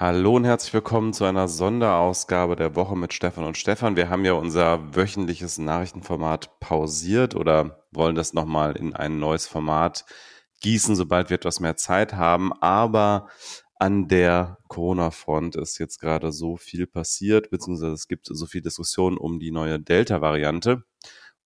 Hallo und herzlich willkommen zu einer Sonderausgabe der Woche mit Stefan und Stefan. Wir haben ja unser wöchentliches Nachrichtenformat pausiert oder wollen das nochmal in ein neues Format gießen, sobald wir etwas mehr Zeit haben. Aber an der Corona-Front ist jetzt gerade so viel passiert, beziehungsweise es gibt so viel Diskussion um die neue Delta-Variante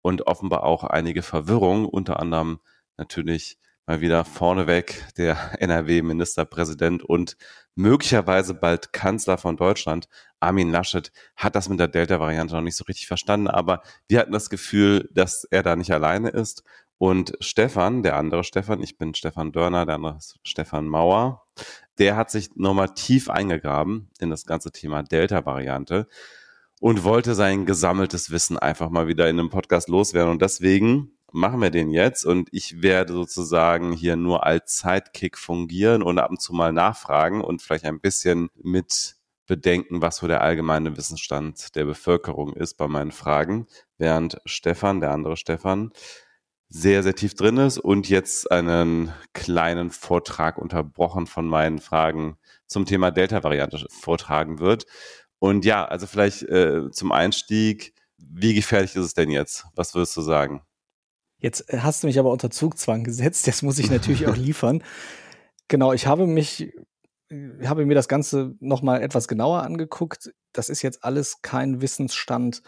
und offenbar auch einige Verwirrung, unter anderem natürlich mal wieder vorneweg der NRW-Ministerpräsident und möglicherweise bald Kanzler von Deutschland, Armin Laschet, hat das mit der Delta-Variante noch nicht so richtig verstanden, aber wir hatten das Gefühl, dass er da nicht alleine ist. Und Stefan, der andere Stefan, ich bin Stefan Dörner, der andere ist Stefan Mauer, der hat sich nochmal tief eingegraben in das ganze Thema Delta-Variante und wollte sein gesammeltes Wissen einfach mal wieder in einem Podcast loswerden. Und deswegen machen wir den jetzt und ich werde sozusagen hier nur als Sidekick fungieren und ab und zu mal nachfragen und vielleicht ein bisschen mit bedenken, was so der allgemeine Wissensstand der Bevölkerung ist bei meinen Fragen, während Stefan, der andere Stefan, sehr, sehr tief drin ist und jetzt einen kleinen Vortrag unterbrochen von meinen Fragen zum Thema Delta-Variante vortragen wird. Und ja, also vielleicht äh, zum Einstieg, wie gefährlich ist es denn jetzt? Was würdest du sagen? Jetzt äh, hast du mich aber unter Zugzwang gesetzt. Jetzt muss ich natürlich auch liefern. Genau, ich habe mich, äh, habe mir das Ganze nochmal etwas genauer angeguckt. Das ist jetzt alles kein Wissensstand,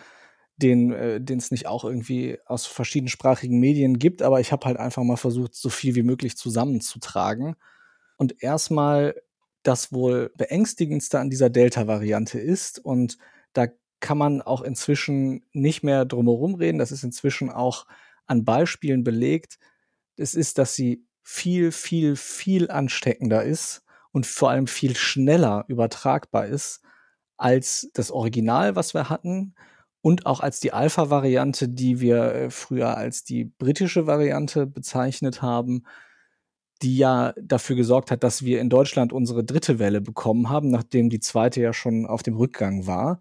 den äh, es nicht auch irgendwie aus verschiedensprachigen Medien gibt, aber ich habe halt einfach mal versucht, so viel wie möglich zusammenzutragen. Und erstmal das wohl beängstigendste an dieser Delta-Variante ist und da kann man auch inzwischen nicht mehr drumherum reden. Das ist inzwischen auch an Beispielen belegt, es ist, dass sie viel, viel, viel ansteckender ist und vor allem viel schneller übertragbar ist als das Original, was wir hatten und auch als die Alpha-Variante, die wir äh, früher als die britische Variante bezeichnet haben, die ja dafür gesorgt hat, dass wir in Deutschland unsere dritte Welle bekommen haben, nachdem die zweite ja schon auf dem Rückgang war.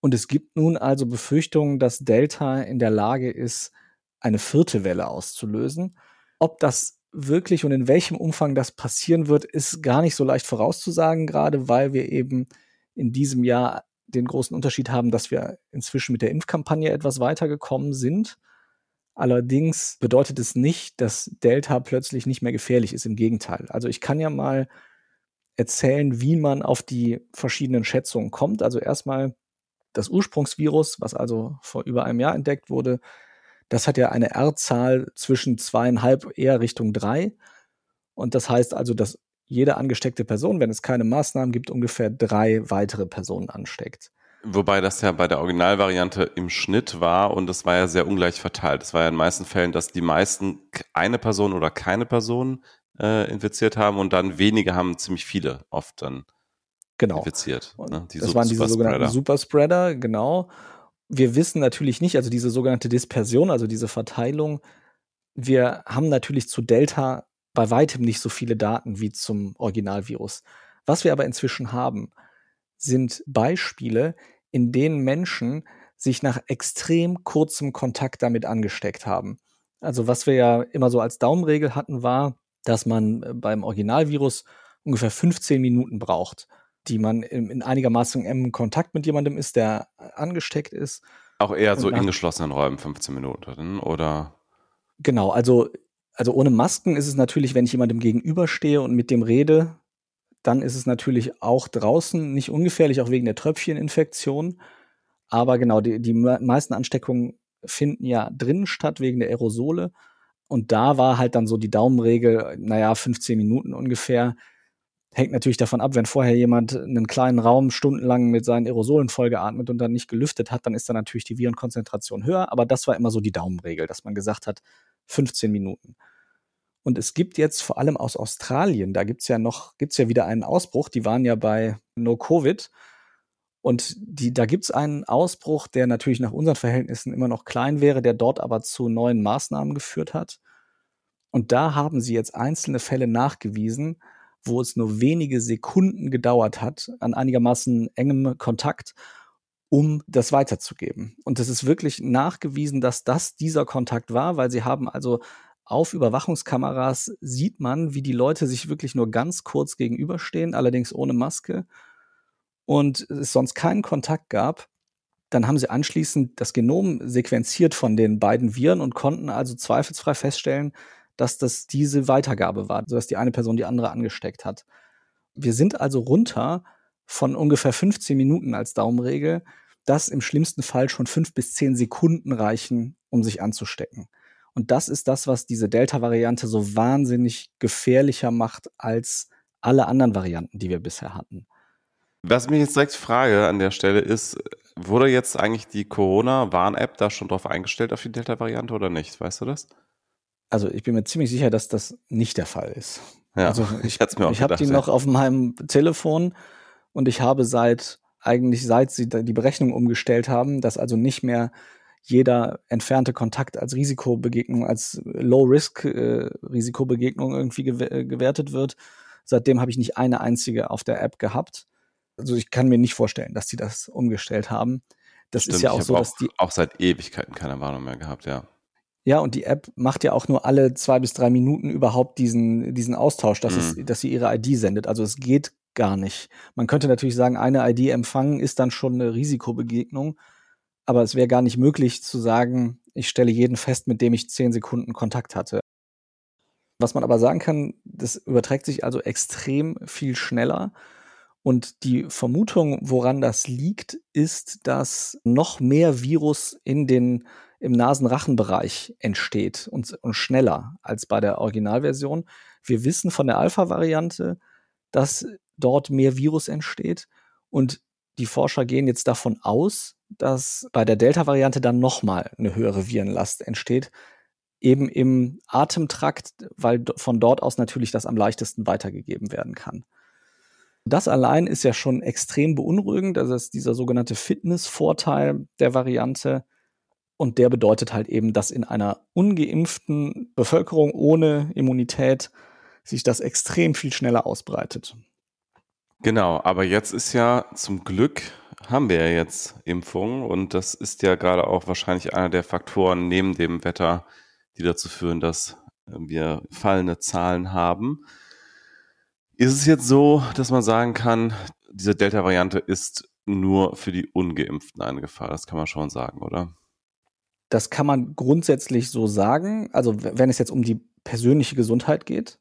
Und es gibt nun also Befürchtungen, dass Delta in der Lage ist, eine vierte Welle auszulösen. Ob das wirklich und in welchem Umfang das passieren wird, ist gar nicht so leicht vorauszusagen, gerade weil wir eben in diesem Jahr den großen Unterschied haben, dass wir inzwischen mit der Impfkampagne etwas weitergekommen sind. Allerdings bedeutet es nicht, dass Delta plötzlich nicht mehr gefährlich ist. Im Gegenteil. Also ich kann ja mal erzählen, wie man auf die verschiedenen Schätzungen kommt. Also erstmal das Ursprungsvirus, was also vor über einem Jahr entdeckt wurde, das hat ja eine R-Zahl zwischen zweieinhalb eher Richtung drei. Und das heißt also, dass jede angesteckte Person, wenn es keine Maßnahmen gibt, ungefähr drei weitere Personen ansteckt. Wobei das ja bei der Originalvariante im Schnitt war und das war ja sehr ungleich verteilt. Es war ja in den meisten Fällen, dass die meisten eine Person oder keine Person äh, infiziert haben und dann wenige haben ziemlich viele oft dann genau. infiziert. Ne? Die das waren diese sogenannten Superspreader, genau wir wissen natürlich nicht, also diese sogenannte Dispersion, also diese Verteilung, wir haben natürlich zu Delta bei weitem nicht so viele Daten wie zum Originalvirus. Was wir aber inzwischen haben, sind Beispiele, in denen Menschen sich nach extrem kurzem Kontakt damit angesteckt haben. Also was wir ja immer so als Daumenregel hatten, war, dass man beim Originalvirus ungefähr 15 Minuten braucht, die man in, in einigermaßen engem Kontakt mit jemandem ist, der angesteckt ist. Auch eher so in geschlossenen Räumen 15 Minuten, oder? Genau, also, also ohne Masken ist es natürlich, wenn ich jemandem gegenüberstehe und mit dem rede, dann ist es natürlich auch draußen nicht ungefährlich, auch wegen der Tröpfcheninfektion. Aber genau, die, die meisten Ansteckungen finden ja drinnen statt, wegen der Aerosole. Und da war halt dann so die Daumenregel, naja, 15 Minuten ungefähr. Hängt natürlich davon ab, wenn vorher jemand einen kleinen Raum stundenlang mit seinen Aerosolen vollgeatmet und dann nicht gelüftet hat, dann ist dann natürlich die Virenkonzentration höher. Aber das war immer so die Daumenregel, dass man gesagt hat, 15 Minuten. Und es gibt jetzt vor allem aus Australien, da gibt's ja noch, gibt's ja wieder einen Ausbruch, die waren ja bei No Covid. Und die, da gibt's einen Ausbruch, der natürlich nach unseren Verhältnissen immer noch klein wäre, der dort aber zu neuen Maßnahmen geführt hat. Und da haben sie jetzt einzelne Fälle nachgewiesen, wo es nur wenige Sekunden gedauert hat, an einigermaßen engem Kontakt, um das weiterzugeben. Und es ist wirklich nachgewiesen, dass das dieser Kontakt war, weil sie haben also auf Überwachungskameras sieht man, wie die Leute sich wirklich nur ganz kurz gegenüberstehen, allerdings ohne Maske. und es sonst keinen Kontakt gab, dann haben sie anschließend das Genom sequenziert von den beiden Viren und konnten also zweifelsfrei feststellen, dass das diese Weitergabe war, sodass die eine Person die andere angesteckt hat. Wir sind also runter von ungefähr 15 Minuten als Daumenregel, das im schlimmsten Fall schon fünf bis zehn Sekunden reichen, um sich anzustecken. Und das ist das, was diese Delta-Variante so wahnsinnig gefährlicher macht als alle anderen Varianten, die wir bisher hatten. Was mich jetzt direkt frage an der Stelle ist, wurde jetzt eigentlich die Corona-Warn-App da schon drauf eingestellt auf die Delta-Variante oder nicht? Weißt du das? Also ich bin mir ziemlich sicher, dass das nicht der Fall ist. Ja, also ich, ich, ich habe die ja. noch auf meinem Telefon und ich habe seit eigentlich seit sie die Berechnung umgestellt haben, dass also nicht mehr jeder entfernte Kontakt als Risikobegegnung, als Low-Risk-Risikobegegnung äh, irgendwie äh, gewertet wird. Seitdem habe ich nicht eine einzige auf der App gehabt. Also ich kann mir nicht vorstellen, dass die das umgestellt haben. Das Stimmt, ist ja auch so, dass auch, die auch seit Ewigkeiten keine Warnung mehr gehabt, ja. Ja, und die App macht ja auch nur alle zwei bis drei Minuten überhaupt diesen, diesen Austausch, dass, mhm. es, dass sie ihre ID sendet. Also es geht gar nicht. Man könnte natürlich sagen, eine ID empfangen ist dann schon eine Risikobegegnung, aber es wäre gar nicht möglich zu sagen, ich stelle jeden fest, mit dem ich zehn Sekunden Kontakt hatte. Was man aber sagen kann, das überträgt sich also extrem viel schneller. Und die Vermutung, woran das liegt, ist, dass noch mehr Virus in den, im Nasenrachenbereich entsteht und, und schneller als bei der Originalversion. Wir wissen von der Alpha-Variante, dass dort mehr Virus entsteht. Und die Forscher gehen jetzt davon aus, dass bei der Delta-Variante dann nochmal eine höhere Virenlast entsteht, eben im Atemtrakt, weil von dort aus natürlich das am leichtesten weitergegeben werden kann. Das allein ist ja schon extrem beunruhigend. Das ist dieser sogenannte Fitnessvorteil der Variante. Und der bedeutet halt eben, dass in einer ungeimpften Bevölkerung ohne Immunität sich das extrem viel schneller ausbreitet. Genau, aber jetzt ist ja zum Glück haben wir ja jetzt Impfungen und das ist ja gerade auch wahrscheinlich einer der Faktoren neben dem Wetter, die dazu führen, dass wir fallende Zahlen haben. Ist es jetzt so, dass man sagen kann, diese Delta-Variante ist nur für die Ungeimpften eine Gefahr? Das kann man schon sagen, oder? Das kann man grundsätzlich so sagen. Also wenn es jetzt um die persönliche Gesundheit geht,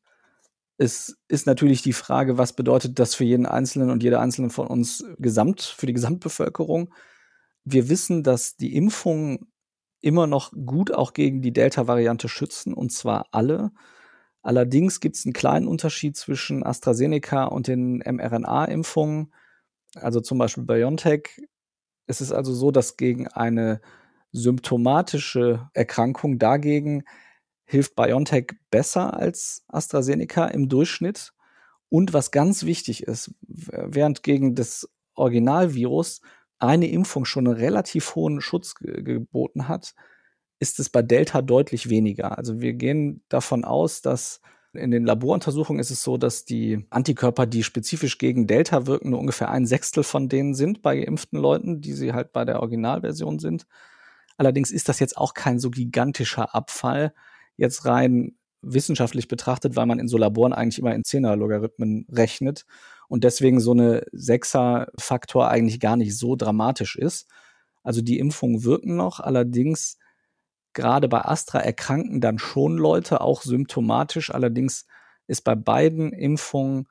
es ist natürlich die Frage, was bedeutet das für jeden Einzelnen und jede Einzelne von uns gesamt, für die Gesamtbevölkerung. Wir wissen, dass die Impfungen immer noch gut auch gegen die Delta-Variante schützen, und zwar alle. Allerdings gibt es einen kleinen Unterschied zwischen AstraZeneca und den mRNA-Impfungen, also zum Beispiel BioNTech. Es ist also so, dass gegen eine symptomatische Erkrankung dagegen hilft BioNTech besser als AstraZeneca im Durchschnitt. Und was ganz wichtig ist, während gegen das Originalvirus eine Impfung schon einen relativ hohen Schutz geboten hat, ist es bei Delta deutlich weniger. Also wir gehen davon aus, dass in den Laboruntersuchungen ist es so, dass die Antikörper, die spezifisch gegen Delta wirken, nur ungefähr ein Sechstel von denen sind bei geimpften Leuten, die sie halt bei der Originalversion sind. Allerdings ist das jetzt auch kein so gigantischer Abfall, jetzt rein wissenschaftlich betrachtet, weil man in so Laboren eigentlich immer in Zehner-Logarithmen rechnet und deswegen so eine Sechser-Faktor eigentlich gar nicht so dramatisch ist. Also die Impfungen wirken noch, allerdings gerade bei Astra erkranken dann schon Leute, auch symptomatisch. Allerdings ist bei beiden Impfungen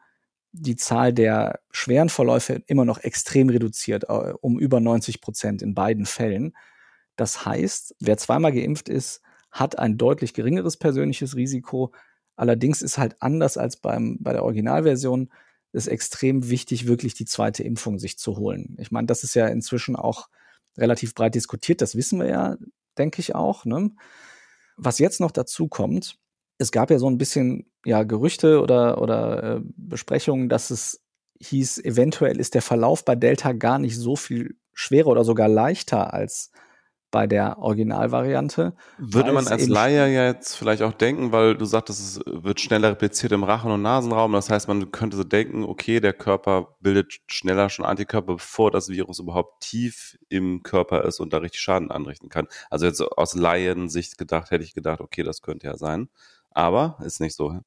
die Zahl der schweren Verläufe immer noch extrem reduziert, äh, um über 90 Prozent in beiden Fällen. Das heißt, wer zweimal geimpft ist, hat ein deutlich geringeres persönliches Risiko. Allerdings ist halt anders als beim, bei der Originalversion es extrem wichtig, wirklich die zweite Impfung sich zu holen. Ich meine, das ist ja inzwischen auch relativ breit diskutiert, das wissen wir ja, denke ich auch. Ne? Was jetzt noch dazu kommt, es gab ja so ein bisschen ja, Gerüchte oder, oder äh, Besprechungen, dass es hieß, eventuell ist der Verlauf bei Delta gar nicht so viel schwerer oder sogar leichter als bei der Originalvariante. Würde man als Laie ja jetzt vielleicht auch denken, weil du sagtest, es wird schneller repliziert im Rachen- und Nasenraum. Das heißt, man könnte so denken, okay, der Körper bildet schneller schon Antikörper, bevor das Virus überhaupt tief im Körper ist und da richtig Schaden anrichten kann. Also jetzt aus Laiensicht gedacht, hätte ich gedacht, okay, das könnte ja sein. Aber ist nicht so.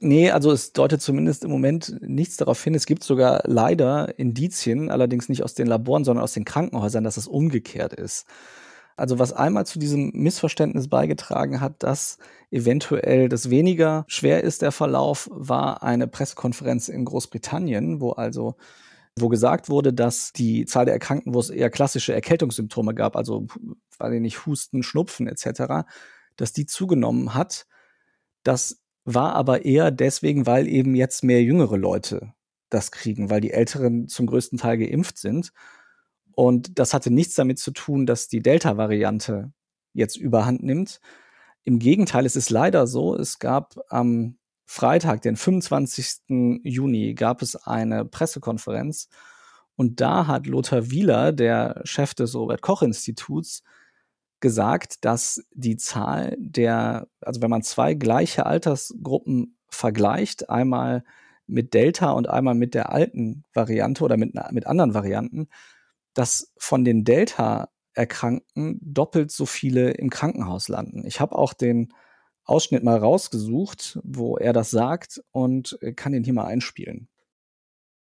Nee, also es deutet zumindest im Moment nichts darauf hin. Es gibt sogar leider Indizien, allerdings nicht aus den Laboren, sondern aus den Krankenhäusern, dass es umgekehrt ist. Also was einmal zu diesem Missverständnis beigetragen hat, dass eventuell das weniger schwer ist, der Verlauf, war eine Pressekonferenz in Großbritannien, wo also wo gesagt wurde, dass die Zahl der Erkrankten, wo es eher klassische Erkältungssymptome gab, also weil nicht Husten, Schnupfen etc., dass die zugenommen hat. Das war aber eher deswegen, weil eben jetzt mehr jüngere Leute das kriegen, weil die Älteren zum größten Teil geimpft sind. Und das hatte nichts damit zu tun, dass die Delta-Variante jetzt überhand nimmt. Im Gegenteil, es ist leider so, es gab am Freitag, den 25. Juni, gab es eine Pressekonferenz und da hat Lothar Wieler, der Chef des Robert Koch Instituts, gesagt, dass die Zahl der, also wenn man zwei gleiche Altersgruppen vergleicht, einmal mit Delta und einmal mit der alten Variante oder mit, mit anderen Varianten, dass von den Delta-Erkrankten doppelt so viele im Krankenhaus landen. Ich habe auch den Ausschnitt mal rausgesucht, wo er das sagt und kann den hier mal einspielen.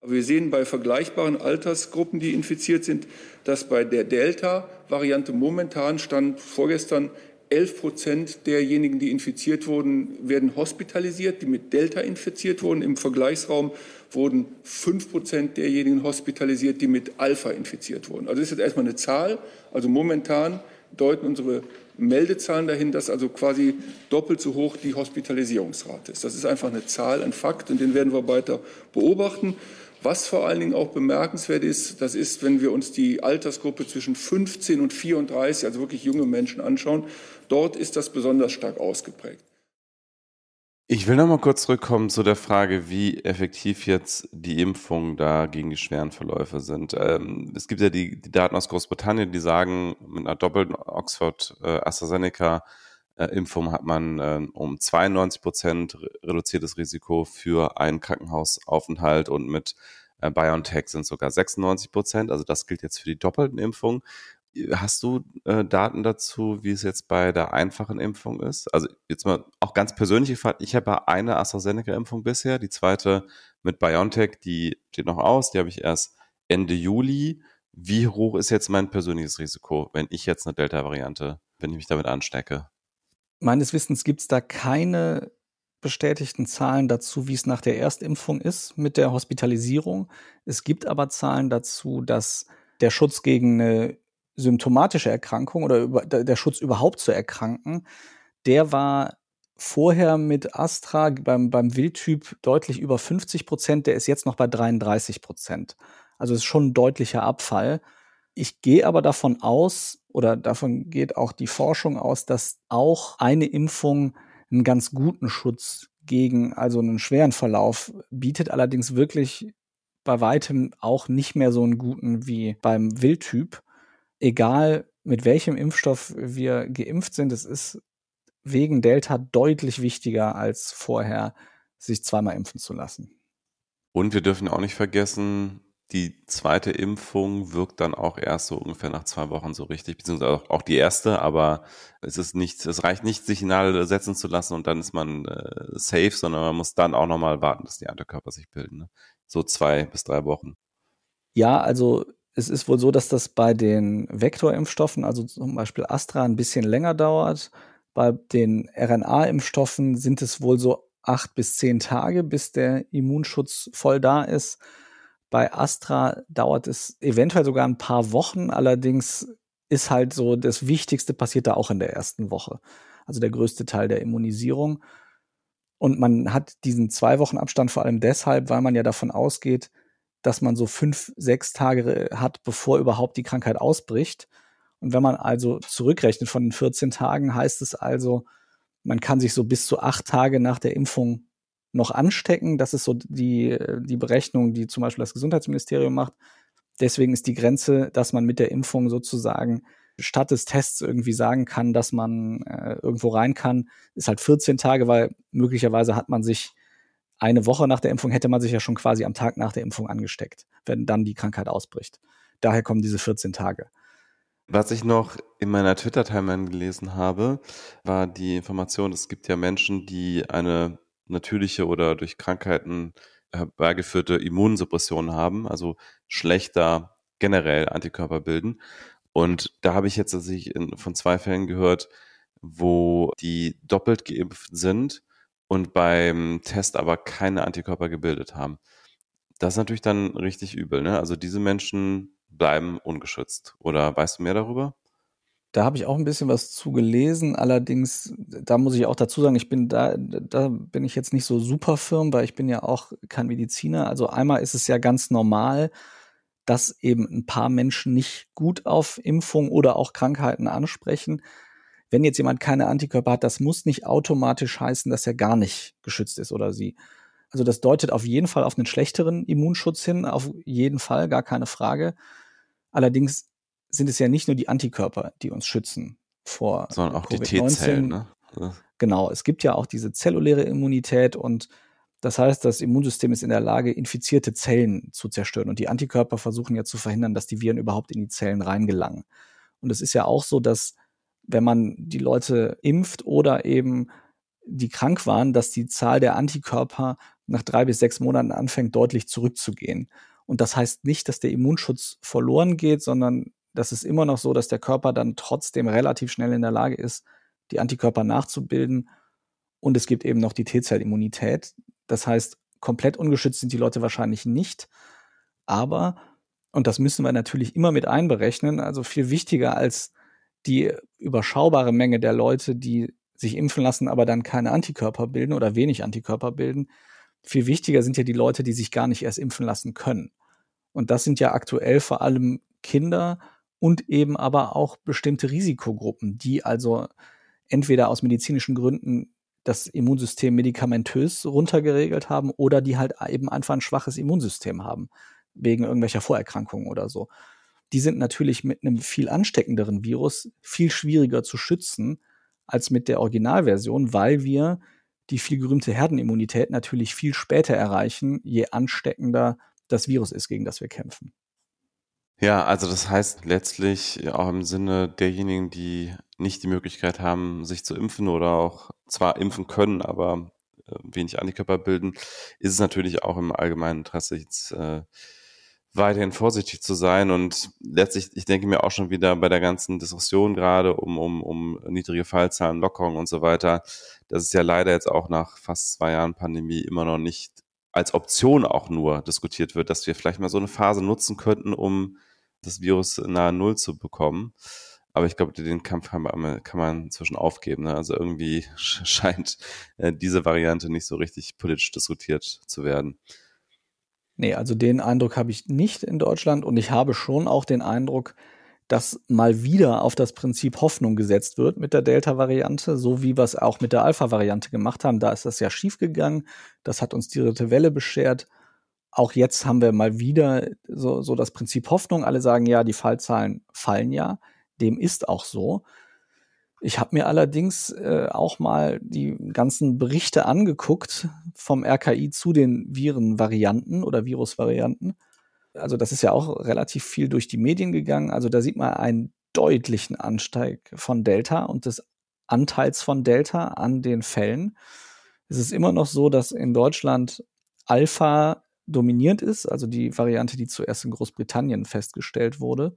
Wir sehen bei vergleichbaren Altersgruppen, die infiziert sind, dass bei der Delta-Variante momentan stand vorgestern 11 Prozent derjenigen, die infiziert wurden, werden hospitalisiert, die mit Delta infiziert wurden. Im Vergleichsraum wurden 5 Prozent derjenigen hospitalisiert, die mit Alpha infiziert wurden. Also das ist jetzt erstmal eine Zahl. Also momentan deuten unsere Meldezahlen dahin, dass also quasi doppelt so hoch die Hospitalisierungsrate ist. Das ist einfach eine Zahl, ein Fakt und den werden wir weiter beobachten. Was vor allen Dingen auch bemerkenswert ist, das ist, wenn wir uns die Altersgruppe zwischen 15 und 34, also wirklich junge Menschen anschauen, dort ist das besonders stark ausgeprägt. Ich will noch mal kurz zurückkommen zu der Frage, wie effektiv jetzt die Impfungen da gegen die schweren Verläufe sind. Ähm, es gibt ja die, die, Daten aus Großbritannien, die sagen, mit einer doppelten Oxford-AstraZeneca-Impfung äh, hat man äh, um 92 Prozent reduziertes Risiko für einen Krankenhausaufenthalt und mit äh, BioNTech sind sogar 96 Prozent. Also das gilt jetzt für die doppelten Impfungen. Hast du äh, Daten dazu, wie es jetzt bei der einfachen Impfung ist? Also jetzt mal auch ganz persönlich gefragt, ich habe eine AstraZeneca-Impfung bisher, die zweite mit BioNTech, die steht noch aus, die habe ich erst Ende Juli. Wie hoch ist jetzt mein persönliches Risiko, wenn ich jetzt eine Delta-Variante, wenn ich mich damit anstecke? Meines Wissens gibt es da keine bestätigten Zahlen dazu, wie es nach der Erstimpfung ist mit der Hospitalisierung. Es gibt aber Zahlen dazu, dass der Schutz gegen eine symptomatische Erkrankung oder über, der Schutz überhaupt zu erkranken, der war vorher mit Astra beim, beim Wildtyp deutlich über 50 Prozent, der ist jetzt noch bei 33 Prozent. Also ist schon ein deutlicher Abfall. Ich gehe aber davon aus, oder davon geht auch die Forschung aus, dass auch eine Impfung einen ganz guten Schutz gegen also einen schweren Verlauf bietet, allerdings wirklich bei weitem auch nicht mehr so einen guten wie beim Wildtyp egal mit welchem Impfstoff wir geimpft sind, es ist wegen Delta deutlich wichtiger als vorher, sich zweimal impfen zu lassen. Und wir dürfen auch nicht vergessen, die zweite Impfung wirkt dann auch erst so ungefähr nach zwei Wochen so richtig, beziehungsweise auch die erste, aber es ist nicht, es reicht nicht, Signale setzen zu lassen und dann ist man äh, safe, sondern man muss dann auch nochmal warten, dass die Antikörper sich bilden. Ne? So zwei bis drei Wochen. Ja, also es ist wohl so, dass das bei den Vektorimpfstoffen, also zum Beispiel Astra, ein bisschen länger dauert. Bei den RNA-Impfstoffen sind es wohl so acht bis zehn Tage, bis der Immunschutz voll da ist. Bei Astra dauert es eventuell sogar ein paar Wochen. Allerdings ist halt so, das Wichtigste passiert da auch in der ersten Woche. Also der größte Teil der Immunisierung. Und man hat diesen zwei Wochen Abstand vor allem deshalb, weil man ja davon ausgeht, dass man so fünf, sechs Tage hat, bevor überhaupt die Krankheit ausbricht. Und wenn man also zurückrechnet von den 14 Tagen, heißt es also, man kann sich so bis zu acht Tage nach der Impfung noch anstecken. Das ist so die, die Berechnung, die zum Beispiel das Gesundheitsministerium macht. Deswegen ist die Grenze, dass man mit der Impfung sozusagen statt des Tests irgendwie sagen kann, dass man äh, irgendwo rein kann, ist halt 14 Tage, weil möglicherweise hat man sich eine Woche nach der Impfung hätte man sich ja schon quasi am Tag nach der Impfung angesteckt, wenn dann die Krankheit ausbricht. Daher kommen diese 14 Tage. Was ich noch in meiner Twitter-Timeline gelesen habe, war die Information, es gibt ja Menschen, die eine natürliche oder durch Krankheiten herbeigeführte Immunsuppression haben, also schlechter generell Antikörper bilden. Und da habe ich jetzt tatsächlich von zwei Fällen gehört, wo die doppelt geimpft sind und beim Test aber keine Antikörper gebildet haben. Das ist natürlich dann richtig übel. Ne? Also diese Menschen bleiben ungeschützt. Oder weißt du mehr darüber? Da habe ich auch ein bisschen was zu gelesen. Allerdings, da muss ich auch dazu sagen, ich bin da, da bin ich jetzt nicht so super firm, weil ich bin ja auch kein Mediziner. Also einmal ist es ja ganz normal, dass eben ein paar Menschen nicht gut auf Impfung oder auch Krankheiten ansprechen. Wenn jetzt jemand keine Antikörper hat, das muss nicht automatisch heißen, dass er gar nicht geschützt ist oder sie. Also das deutet auf jeden Fall auf einen schlechteren Immunschutz hin, auf jeden Fall, gar keine Frage. Allerdings sind es ja nicht nur die Antikörper, die uns schützen vor sondern auch die T-Zellen. Ne? Genau, es gibt ja auch diese zelluläre Immunität und das heißt, das Immunsystem ist in der Lage, infizierte Zellen zu zerstören. Und die Antikörper versuchen ja zu verhindern, dass die Viren überhaupt in die Zellen reingelangen. Und es ist ja auch so, dass wenn man die Leute impft oder eben die krank waren, dass die Zahl der Antikörper nach drei bis sechs Monaten anfängt, deutlich zurückzugehen. Und das heißt nicht, dass der Immunschutz verloren geht, sondern das ist immer noch so, dass der Körper dann trotzdem relativ schnell in der Lage ist, die Antikörper nachzubilden. Und es gibt eben noch die T-Zellimmunität. Das heißt, komplett ungeschützt sind die Leute wahrscheinlich nicht. Aber, und das müssen wir natürlich immer mit einberechnen, also viel wichtiger als die überschaubare Menge der Leute, die sich impfen lassen, aber dann keine Antikörper bilden oder wenig Antikörper bilden. Viel wichtiger sind ja die Leute, die sich gar nicht erst impfen lassen können. Und das sind ja aktuell vor allem Kinder und eben aber auch bestimmte Risikogruppen, die also entweder aus medizinischen Gründen das Immunsystem medikamentös runtergeregelt haben oder die halt eben einfach ein schwaches Immunsystem haben, wegen irgendwelcher Vorerkrankungen oder so. Die sind natürlich mit einem viel ansteckenderen Virus viel schwieriger zu schützen als mit der Originalversion, weil wir die viel gerühmte Herdenimmunität natürlich viel später erreichen, je ansteckender das Virus ist, gegen das wir kämpfen. Ja, also das heißt letztlich auch im Sinne derjenigen, die nicht die Möglichkeit haben, sich zu impfen oder auch zwar impfen können, aber äh, wenig Antikörper bilden, ist es natürlich auch im allgemeinen Interesse, jetzt äh, weiterhin vorsichtig zu sein. Und letztlich, ich denke mir auch schon wieder bei der ganzen Diskussion gerade um, um, um niedrige Fallzahlen, Lockerung und so weiter, dass es ja leider jetzt auch nach fast zwei Jahren Pandemie immer noch nicht als Option auch nur diskutiert wird, dass wir vielleicht mal so eine Phase nutzen könnten, um das Virus nahe Null zu bekommen. Aber ich glaube, den Kampf kann man, inzwischen aufgeben. Ne? Also irgendwie scheint äh, diese Variante nicht so richtig politisch diskutiert zu werden. Nee, also den Eindruck habe ich nicht in Deutschland und ich habe schon auch den Eindruck, dass mal wieder auf das Prinzip Hoffnung gesetzt wird mit der Delta-Variante, so wie wir es auch mit der Alpha-Variante gemacht haben. Da ist das ja schiefgegangen. Das hat uns die dritte Welle beschert. Auch jetzt haben wir mal wieder so, so das Prinzip Hoffnung. Alle sagen ja, die Fallzahlen fallen ja. Dem ist auch so. Ich habe mir allerdings äh, auch mal die ganzen Berichte angeguckt vom RKI zu den Virenvarianten oder Virusvarianten also das ist ja auch relativ viel durch die Medien gegangen. Also da sieht man einen deutlichen Ansteig von Delta und des Anteils von Delta an den Fällen. Es ist immer noch so, dass in Deutschland Alpha dominierend ist, also die Variante, die zuerst in Großbritannien festgestellt wurde.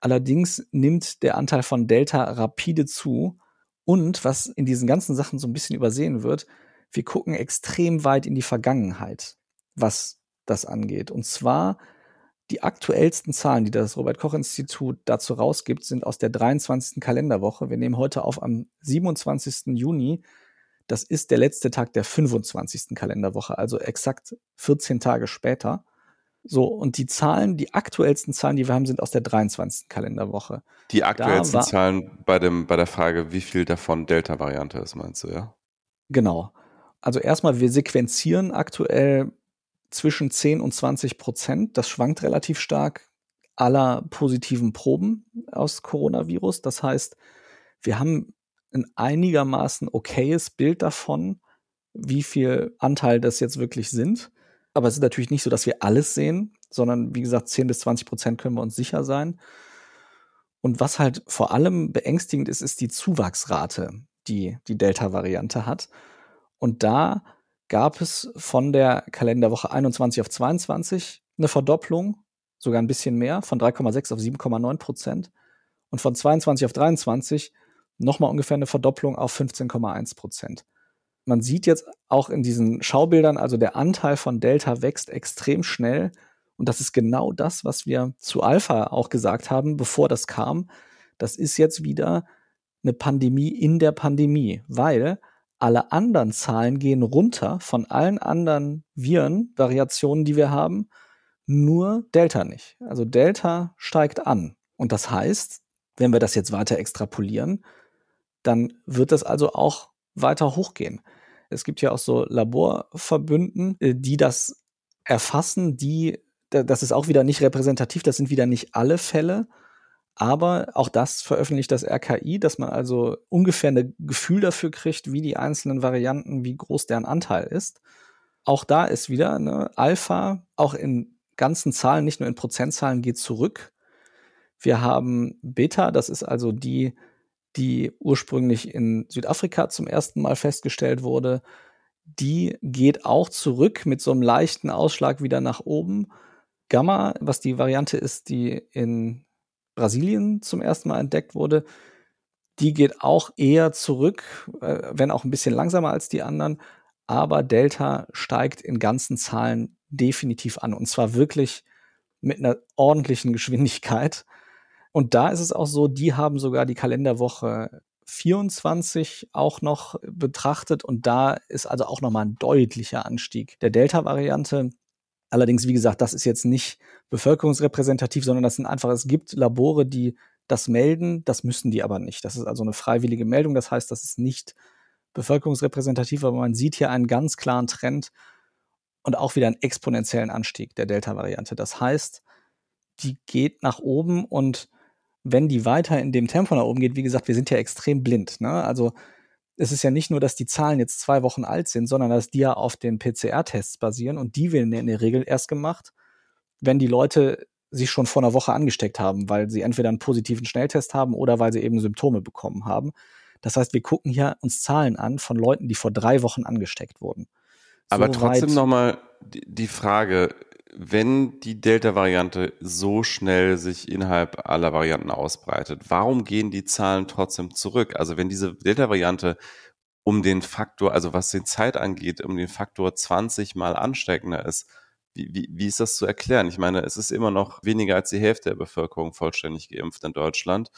Allerdings nimmt der Anteil von Delta rapide zu. Und was in diesen ganzen Sachen so ein bisschen übersehen wird, wir gucken extrem weit in die Vergangenheit, was das angeht. Und zwar die aktuellsten Zahlen, die das Robert-Koch-Institut dazu rausgibt, sind aus der 23. Kalenderwoche. Wir nehmen heute auf am 27. Juni. Das ist der letzte Tag der 25. Kalenderwoche, also exakt 14 Tage später. So, und die Zahlen, die aktuellsten Zahlen, die wir haben, sind aus der 23. Kalenderwoche. Die aktuellsten war, Zahlen bei, dem, bei der Frage, wie viel davon Delta-Variante ist, meinst du, ja? Genau. Also erstmal, wir sequenzieren aktuell zwischen 10 und 20 Prozent. Das schwankt relativ stark aller positiven Proben aus Coronavirus. Das heißt, wir haben ein einigermaßen okayes Bild davon, wie viel Anteil das jetzt wirklich sind. Aber es ist natürlich nicht so, dass wir alles sehen, sondern wie gesagt, 10 bis 20 Prozent können wir uns sicher sein. Und was halt vor allem beängstigend ist, ist die Zuwachsrate, die die Delta-Variante hat. Und da gab es von der Kalenderwoche 21 auf 22 eine Verdopplung, sogar ein bisschen mehr, von 3,6 auf 7,9 Prozent. Und von 22 auf 23 nochmal ungefähr eine Verdopplung auf 15,1 Prozent. Man sieht jetzt auch in diesen Schaubildern, also der Anteil von Delta wächst extrem schnell. Und das ist genau das, was wir zu Alpha auch gesagt haben, bevor das kam. Das ist jetzt wieder eine Pandemie in der Pandemie, weil alle anderen Zahlen gehen runter von allen anderen Virenvariationen, die wir haben, nur Delta nicht. Also Delta steigt an. Und das heißt, wenn wir das jetzt weiter extrapolieren, dann wird das also auch weiter hochgehen. Es gibt ja auch so Laborverbünden, äh, die das erfassen, die, das ist auch wieder nicht repräsentativ, das sind wieder nicht alle Fälle, aber auch das veröffentlicht das RKI, dass man also ungefähr ein Gefühl dafür kriegt, wie die einzelnen Varianten, wie groß deren Anteil ist. Auch da ist wieder eine Alpha, auch in ganzen Zahlen, nicht nur in Prozentzahlen, geht zurück. Wir haben Beta, das ist also die, die ursprünglich in Südafrika zum ersten Mal festgestellt wurde. Die geht auch zurück mit so einem leichten Ausschlag wieder nach oben. Gamma, was die Variante ist, die in Brasilien zum ersten Mal entdeckt wurde, die geht auch eher zurück, äh, wenn auch ein bisschen langsamer als die anderen. Aber Delta steigt in ganzen Zahlen definitiv an. Und zwar wirklich mit einer ordentlichen Geschwindigkeit. Und da ist es auch so, die haben sogar die Kalenderwoche 24 auch noch betrachtet. Und da ist also auch nochmal ein deutlicher Anstieg der Delta-Variante. Allerdings, wie gesagt, das ist jetzt nicht bevölkerungsrepräsentativ, sondern das sind einfach, es gibt Labore, die das melden, das müssen die aber nicht. Das ist also eine freiwillige Meldung, das heißt, das ist nicht bevölkerungsrepräsentativ, aber man sieht hier einen ganz klaren Trend und auch wieder einen exponentiellen Anstieg der Delta-Variante. Das heißt, die geht nach oben und wenn die weiter in dem Tempo nach oben geht, wie gesagt, wir sind ja extrem blind. Ne? Also es ist ja nicht nur, dass die Zahlen jetzt zwei Wochen alt sind, sondern dass die ja auf den PCR-Tests basieren und die werden in der Regel erst gemacht, wenn die Leute sich schon vor einer Woche angesteckt haben, weil sie entweder einen positiven Schnelltest haben oder weil sie eben Symptome bekommen haben. Das heißt, wir gucken hier uns Zahlen an von Leuten, die vor drei Wochen angesteckt wurden. Aber so trotzdem nochmal die Frage, wenn die Delta-Variante so schnell sich innerhalb aller Varianten ausbreitet, warum gehen die Zahlen trotzdem zurück? Also wenn diese Delta-Variante um den Faktor, also was die Zeit angeht, um den Faktor 20 mal ansteckender ist, wie, wie, wie ist das zu erklären? Ich meine, es ist immer noch weniger als die Hälfte der Bevölkerung vollständig geimpft in Deutschland.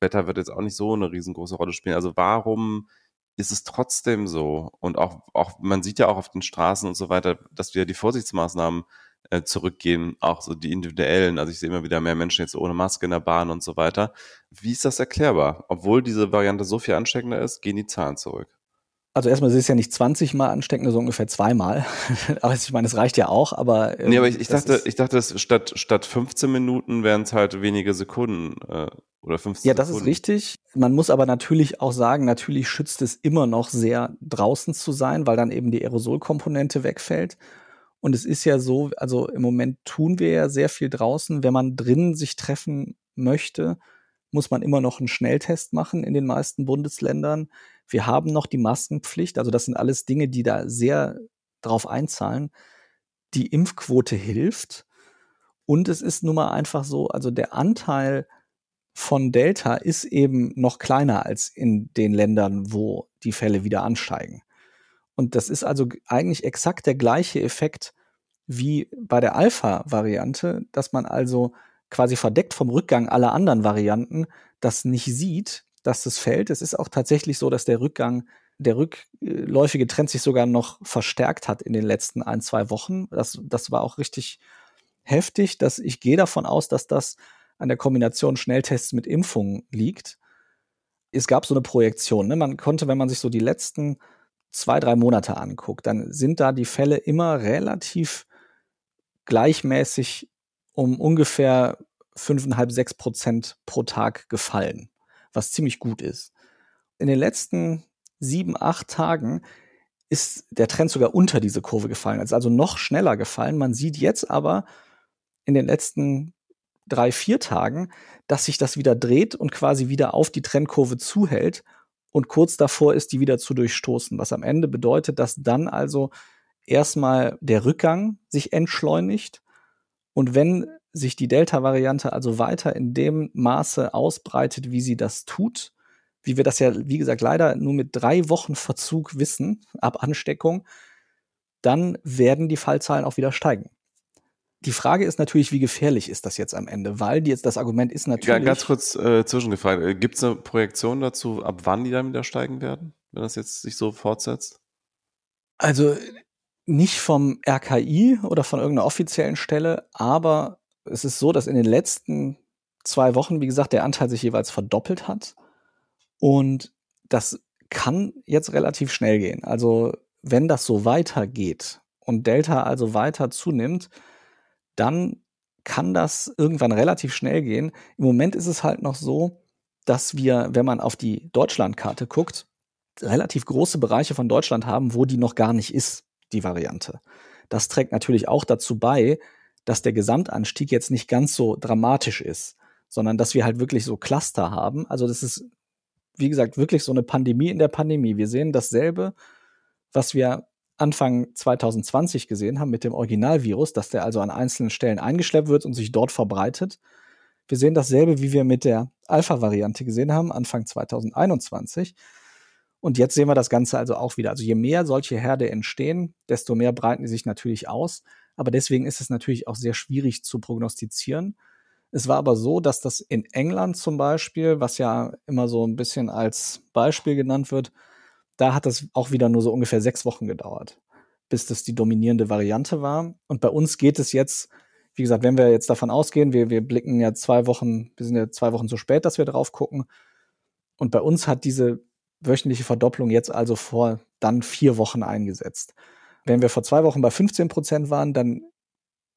Wetter wird jetzt auch nicht so eine riesengroße Rolle spielen. Also warum ist es trotzdem so? Und auch, auch, man sieht ja auch auf den Straßen und so weiter, dass wir die Vorsichtsmaßnahmen äh, zurückgehen, auch so die individuellen. Also ich sehe immer wieder mehr Menschen jetzt ohne Maske in der Bahn und so weiter. Wie ist das erklärbar? Obwohl diese Variante so viel ansteckender ist, gehen die Zahlen zurück. Also erstmal, es ist ja nicht 20 Mal ansteckend, so ungefähr zweimal. aber ich meine, es reicht ja auch, aber. Ähm, nee, aber ich, ich dachte, ich dachte, statt, statt 15 Minuten wären es halt wenige Sekunden äh, oder 15 Ja, das Sekunden. ist richtig. Man muss aber natürlich auch sagen, natürlich schützt es immer noch sehr, draußen zu sein, weil dann eben die Aerosolkomponente wegfällt. Und es ist ja so, also im Moment tun wir ja sehr viel draußen. Wenn man drinnen sich treffen möchte, muss man immer noch einen Schnelltest machen in den meisten Bundesländern. Wir haben noch die Maskenpflicht. Also das sind alles Dinge, die da sehr drauf einzahlen. Die Impfquote hilft. Und es ist nun mal einfach so, also der Anteil von Delta ist eben noch kleiner als in den Ländern, wo die Fälle wieder ansteigen. Und das ist also eigentlich exakt der gleiche Effekt wie bei der Alpha-Variante, dass man also quasi verdeckt vom Rückgang aller anderen Varianten das nicht sieht, dass das fällt. Es ist auch tatsächlich so, dass der Rückgang, der rückläufige Trend sich sogar noch verstärkt hat in den letzten ein, zwei Wochen. Das, das war auch richtig heftig. Dass ich gehe davon aus, dass das an der Kombination Schnelltests mit Impfungen liegt. Es gab so eine Projektion. Ne? Man konnte, wenn man sich so die letzten zwei, drei Monate anguckt, dann sind da die Fälle immer relativ gleichmäßig um ungefähr fünfeinhalb, sechs Prozent pro Tag gefallen, was ziemlich gut ist. In den letzten sieben, acht Tagen ist der Trend sogar unter diese Kurve gefallen, also, also noch schneller gefallen. Man sieht jetzt aber in den letzten drei, vier Tagen, dass sich das wieder dreht und quasi wieder auf die Trendkurve zuhält und kurz davor ist, die wieder zu durchstoßen, was am Ende bedeutet, dass dann also erstmal der Rückgang sich entschleunigt. Und wenn sich die Delta-Variante also weiter in dem Maße ausbreitet, wie sie das tut, wie wir das ja, wie gesagt, leider nur mit drei Wochen Verzug wissen, ab Ansteckung, dann werden die Fallzahlen auch wieder steigen. Die Frage ist natürlich, wie gefährlich ist das jetzt am Ende? Weil die jetzt das Argument ist natürlich. Ganz kurz äh, zwischengefragt. Äh, Gibt es eine Projektion dazu, ab wann die dann wieder steigen werden, wenn das jetzt sich so fortsetzt? Also nicht vom RKI oder von irgendeiner offiziellen Stelle, aber es ist so, dass in den letzten zwei Wochen, wie gesagt, der Anteil sich jeweils verdoppelt hat. Und das kann jetzt relativ schnell gehen. Also wenn das so weitergeht und Delta also weiter zunimmt, dann kann das irgendwann relativ schnell gehen. Im Moment ist es halt noch so, dass wir, wenn man auf die Deutschlandkarte guckt, relativ große Bereiche von Deutschland haben, wo die noch gar nicht ist, die Variante. Das trägt natürlich auch dazu bei, dass der Gesamtanstieg jetzt nicht ganz so dramatisch ist, sondern dass wir halt wirklich so Cluster haben. Also das ist, wie gesagt, wirklich so eine Pandemie in der Pandemie. Wir sehen dasselbe, was wir Anfang 2020 gesehen haben mit dem Originalvirus, dass der also an einzelnen Stellen eingeschleppt wird und sich dort verbreitet. Wir sehen dasselbe, wie wir mit der Alpha-Variante gesehen haben, Anfang 2021. Und jetzt sehen wir das Ganze also auch wieder. Also je mehr solche Herde entstehen, desto mehr breiten die sich natürlich aus. Aber deswegen ist es natürlich auch sehr schwierig zu prognostizieren. Es war aber so, dass das in England zum Beispiel, was ja immer so ein bisschen als Beispiel genannt wird, da hat das auch wieder nur so ungefähr sechs Wochen gedauert, bis das die dominierende Variante war. Und bei uns geht es jetzt, wie gesagt, wenn wir jetzt davon ausgehen, wir, wir blicken ja zwei Wochen, wir sind ja zwei Wochen zu spät, dass wir drauf gucken. Und bei uns hat diese wöchentliche Verdopplung jetzt also vor dann vier Wochen eingesetzt. Wenn wir vor zwei Wochen bei 15 Prozent waren, dann,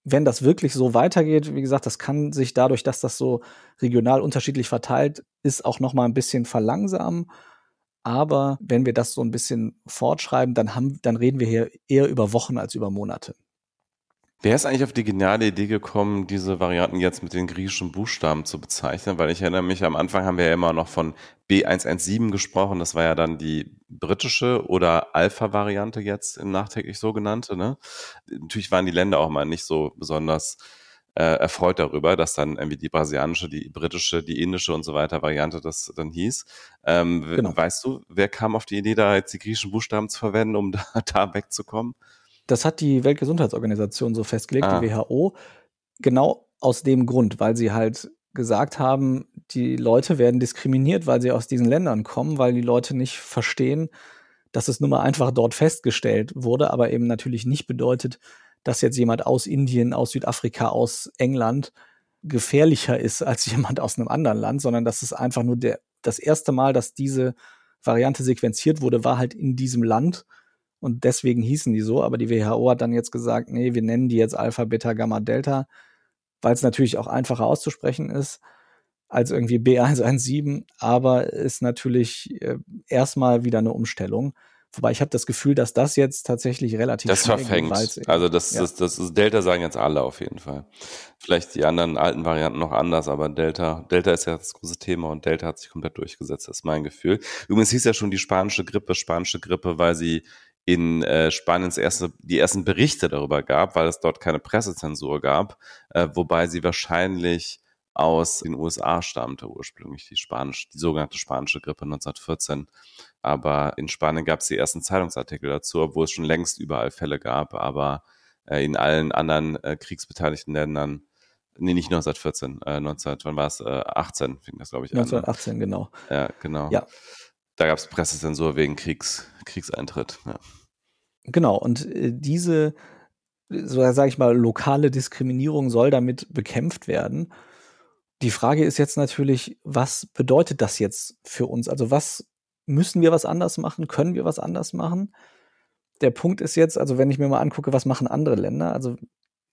wenn das wirklich so weitergeht, wie gesagt, das kann sich dadurch, dass das so regional unterschiedlich verteilt ist, auch noch mal ein bisschen verlangsamen. Aber wenn wir das so ein bisschen fortschreiben, dann haben, dann reden wir hier eher über Wochen als über Monate. Wer ist eigentlich auf die geniale Idee gekommen, diese Varianten jetzt mit den griechischen Buchstaben zu bezeichnen? Weil ich erinnere mich, am Anfang haben wir ja immer noch von B117 gesprochen. Das war ja dann die britische oder Alpha-Variante jetzt nachträglich sogenannte. Ne? Natürlich waren die Länder auch mal nicht so besonders äh, erfreut darüber, dass dann irgendwie die brasilianische, die britische, die indische und so weiter Variante das dann hieß. Ähm, genau. Weißt du, wer kam auf die Idee, da jetzt die griechischen Buchstaben zu verwenden, um da, da wegzukommen? Das hat die Weltgesundheitsorganisation so festgelegt, ah. die WHO, genau aus dem Grund, weil sie halt gesagt haben, die Leute werden diskriminiert, weil sie aus diesen Ländern kommen, weil die Leute nicht verstehen, dass es nun mal einfach dort festgestellt wurde, aber eben natürlich nicht bedeutet, dass jetzt jemand aus Indien, aus Südafrika, aus England gefährlicher ist als jemand aus einem anderen Land, sondern dass es einfach nur der, das erste Mal, dass diese Variante sequenziert wurde, war halt in diesem Land und deswegen hießen die so. Aber die WHO hat dann jetzt gesagt, nee, wir nennen die jetzt Alpha, Beta, Gamma, Delta, weil es natürlich auch einfacher auszusprechen ist als irgendwie B117, aber ist natürlich äh, erstmal wieder eine Umstellung. Wobei ich habe das Gefühl, dass das jetzt tatsächlich relativ das verfängt. Also das, ja. das, das, das Delta sagen jetzt alle auf jeden Fall. Vielleicht die anderen alten Varianten noch anders, aber Delta, Delta ist ja das große Thema und Delta hat sich komplett durchgesetzt, das ist mein Gefühl. Übrigens hieß ja schon die spanische Grippe, spanische Grippe, weil sie in äh, Spaniens erste, die ersten Berichte darüber gab, weil es dort keine Pressezensur gab, äh, wobei sie wahrscheinlich aus den USA stammte ursprünglich, die spanische, die sogenannte spanische Grippe 1914. Aber in Spanien gab es die ersten Zeitungsartikel dazu, obwohl es schon längst überall Fälle gab, aber äh, in allen anderen äh, kriegsbeteiligten Ländern Nee, nicht 1914, äh, 19, wann war es? Äh, 18 fing das, glaube ich, 1918, an. 1918, genau. Ja, genau. Ja. Da gab es Pressezensur wegen Kriegs, Kriegseintritt. Ja. Genau, und äh, diese, so sage ich mal, lokale Diskriminierung soll damit bekämpft werden. Die Frage ist jetzt natürlich, was bedeutet das jetzt für uns? Also was müssen wir was anders machen? Können wir was anders machen? Der Punkt ist jetzt, also wenn ich mir mal angucke, was machen andere Länder, also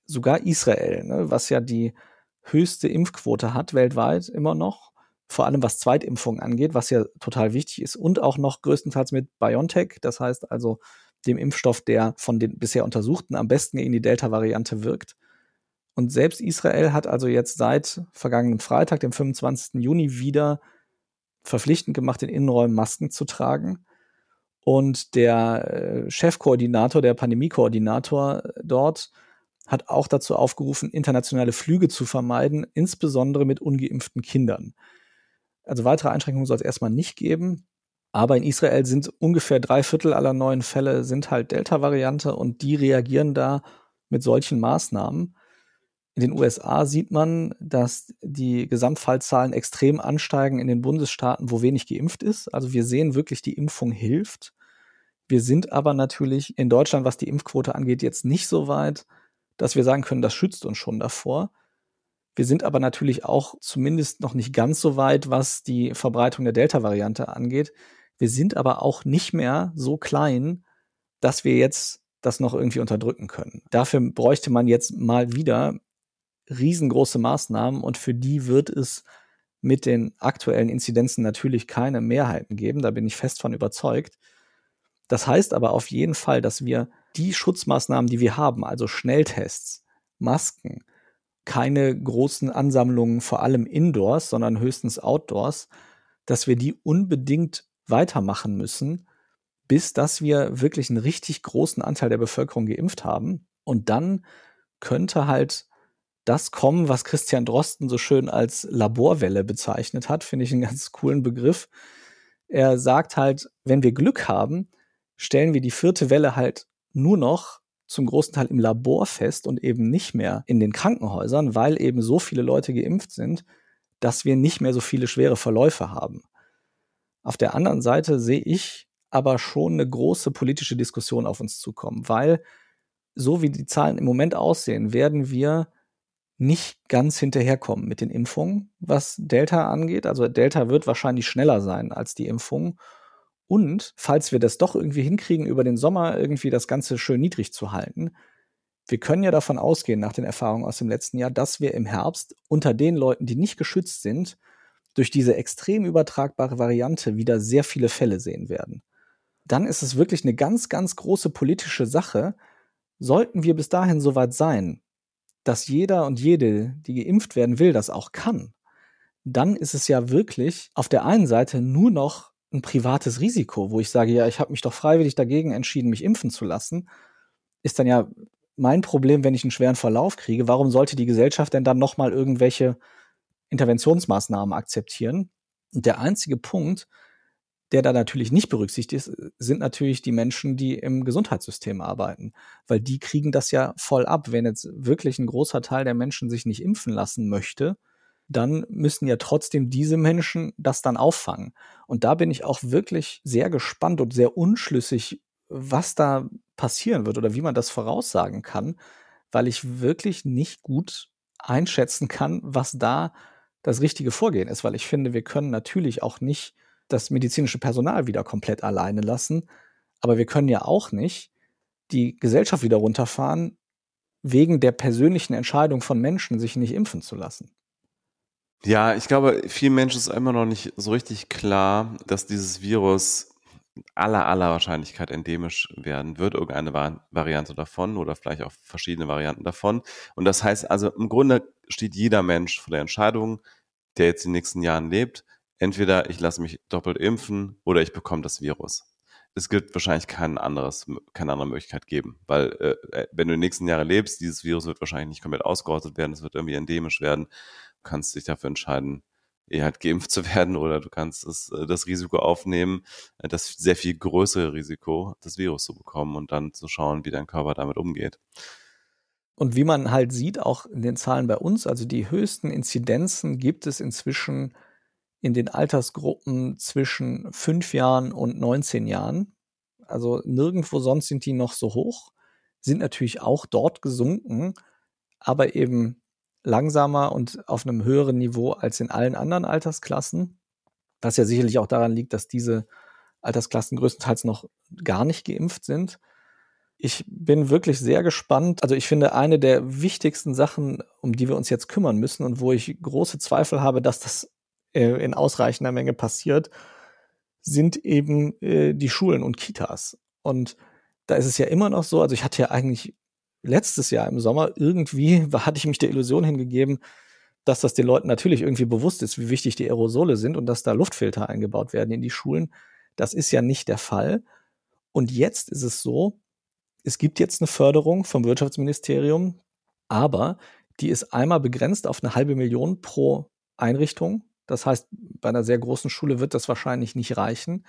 sogar Israel, ne, was ja die höchste Impfquote hat weltweit immer noch, vor allem was Zweitimpfung angeht, was ja total wichtig ist und auch noch größtenteils mit BioNTech, das heißt also dem Impfstoff, der von den bisher Untersuchten am besten gegen die Delta-Variante wirkt. Und selbst Israel hat also jetzt seit vergangenen Freitag, dem 25. Juni, wieder verpflichtend gemacht, in Innenräumen Masken zu tragen. Und der äh, Chefkoordinator, der Pandemiekoordinator dort hat auch dazu aufgerufen, internationale Flüge zu vermeiden, insbesondere mit ungeimpften Kindern. Also weitere Einschränkungen soll es erstmal nicht geben. Aber in Israel sind ungefähr drei Viertel aller neuen Fälle sind halt Delta-Variante und die reagieren da mit solchen Maßnahmen. In den USA sieht man, dass die Gesamtfallzahlen extrem ansteigen in den Bundesstaaten, wo wenig geimpft ist. Also wir sehen wirklich, die Impfung hilft. Wir sind aber natürlich in Deutschland, was die Impfquote angeht, jetzt nicht so weit, dass wir sagen können, das schützt uns schon davor. Wir sind aber natürlich auch zumindest noch nicht ganz so weit, was die Verbreitung der Delta-Variante angeht. Wir sind aber auch nicht mehr so klein, dass wir jetzt das noch irgendwie unterdrücken können. Dafür bräuchte man jetzt mal wieder riesengroße Maßnahmen und für die wird es mit den aktuellen Inzidenzen natürlich keine Mehrheiten geben. Da bin ich fest von überzeugt. Das heißt aber auf jeden Fall, dass wir die Schutzmaßnahmen, die wir haben, also Schnelltests, Masken, keine großen Ansammlungen, vor allem indoors, sondern höchstens outdoors, dass wir die unbedingt weitermachen müssen, bis dass wir wirklich einen richtig großen Anteil der Bevölkerung geimpft haben. Und dann könnte halt das kommen, was Christian Drosten so schön als Laborwelle bezeichnet hat, finde ich einen ganz coolen Begriff. Er sagt halt, wenn wir Glück haben, stellen wir die vierte Welle halt nur noch zum großen Teil im Labor fest und eben nicht mehr in den Krankenhäusern, weil eben so viele Leute geimpft sind, dass wir nicht mehr so viele schwere Verläufe haben. Auf der anderen Seite sehe ich aber schon eine große politische Diskussion auf uns zukommen, weil so wie die Zahlen im Moment aussehen, werden wir nicht ganz hinterherkommen mit den Impfungen, was Delta angeht. Also Delta wird wahrscheinlich schneller sein als die Impfung. Und falls wir das doch irgendwie hinkriegen, über den Sommer irgendwie das Ganze schön niedrig zu halten, wir können ja davon ausgehen, nach den Erfahrungen aus dem letzten Jahr, dass wir im Herbst unter den Leuten, die nicht geschützt sind, durch diese extrem übertragbare Variante wieder sehr viele Fälle sehen werden. Dann ist es wirklich eine ganz, ganz große politische Sache. Sollten wir bis dahin soweit sein, dass jeder und jede, die geimpft werden will, das auch kann, dann ist es ja wirklich auf der einen Seite nur noch ein privates Risiko, wo ich sage, ja, ich habe mich doch freiwillig dagegen entschieden, mich impfen zu lassen, ist dann ja mein Problem, wenn ich einen schweren Verlauf kriege. Warum sollte die Gesellschaft denn dann nochmal irgendwelche Interventionsmaßnahmen akzeptieren? Und der einzige Punkt, der da natürlich nicht berücksichtigt ist, sind natürlich die Menschen, die im Gesundheitssystem arbeiten, weil die kriegen das ja voll ab. Wenn jetzt wirklich ein großer Teil der Menschen sich nicht impfen lassen möchte, dann müssen ja trotzdem diese Menschen das dann auffangen. Und da bin ich auch wirklich sehr gespannt und sehr unschlüssig, was da passieren wird oder wie man das voraussagen kann, weil ich wirklich nicht gut einschätzen kann, was da das richtige Vorgehen ist, weil ich finde, wir können natürlich auch nicht das medizinische Personal wieder komplett alleine lassen, aber wir können ja auch nicht die Gesellschaft wieder runterfahren wegen der persönlichen Entscheidung von Menschen, sich nicht impfen zu lassen. Ja, ich glaube, vielen Menschen ist immer noch nicht so richtig klar, dass dieses Virus aller, aller Wahrscheinlichkeit endemisch werden wird, irgendeine Variante davon oder vielleicht auch verschiedene Varianten davon. Und das heißt also, im Grunde steht jeder Mensch vor der Entscheidung, der jetzt in den nächsten Jahren lebt, entweder ich lasse mich doppelt impfen oder ich bekomme das Virus. Es gibt wahrscheinlich kein anderes, keine andere Möglichkeit geben, weil äh, äh wenn du die nächsten Jahre lebst, dieses Virus wird wahrscheinlich nicht komplett ausgerottet werden, es wird irgendwie endemisch werden kannst dich dafür entscheiden, eher halt geimpft zu werden oder du kannst das, äh, das Risiko aufnehmen, äh, das sehr viel größere Risiko, das Virus zu bekommen und dann zu schauen, wie dein Körper damit umgeht. Und wie man halt sieht, auch in den Zahlen bei uns, also die höchsten Inzidenzen gibt es inzwischen in den Altersgruppen zwischen fünf Jahren und 19 Jahren. Also nirgendwo sonst sind die noch so hoch, sind natürlich auch dort gesunken, aber eben langsamer und auf einem höheren Niveau als in allen anderen Altersklassen. Was ja sicherlich auch daran liegt, dass diese Altersklassen größtenteils noch gar nicht geimpft sind. Ich bin wirklich sehr gespannt. Also ich finde, eine der wichtigsten Sachen, um die wir uns jetzt kümmern müssen und wo ich große Zweifel habe, dass das äh, in ausreichender Menge passiert, sind eben äh, die Schulen und Kitas. Und da ist es ja immer noch so, also ich hatte ja eigentlich letztes Jahr im Sommer irgendwie hatte ich mich der Illusion hingegeben, dass das den Leuten natürlich irgendwie bewusst ist, wie wichtig die Aerosole sind und dass da Luftfilter eingebaut werden in die Schulen. Das ist ja nicht der Fall. Und jetzt ist es so, es gibt jetzt eine Förderung vom Wirtschaftsministerium, aber die ist einmal begrenzt auf eine halbe Million pro Einrichtung. Das heißt, bei einer sehr großen Schule wird das wahrscheinlich nicht reichen.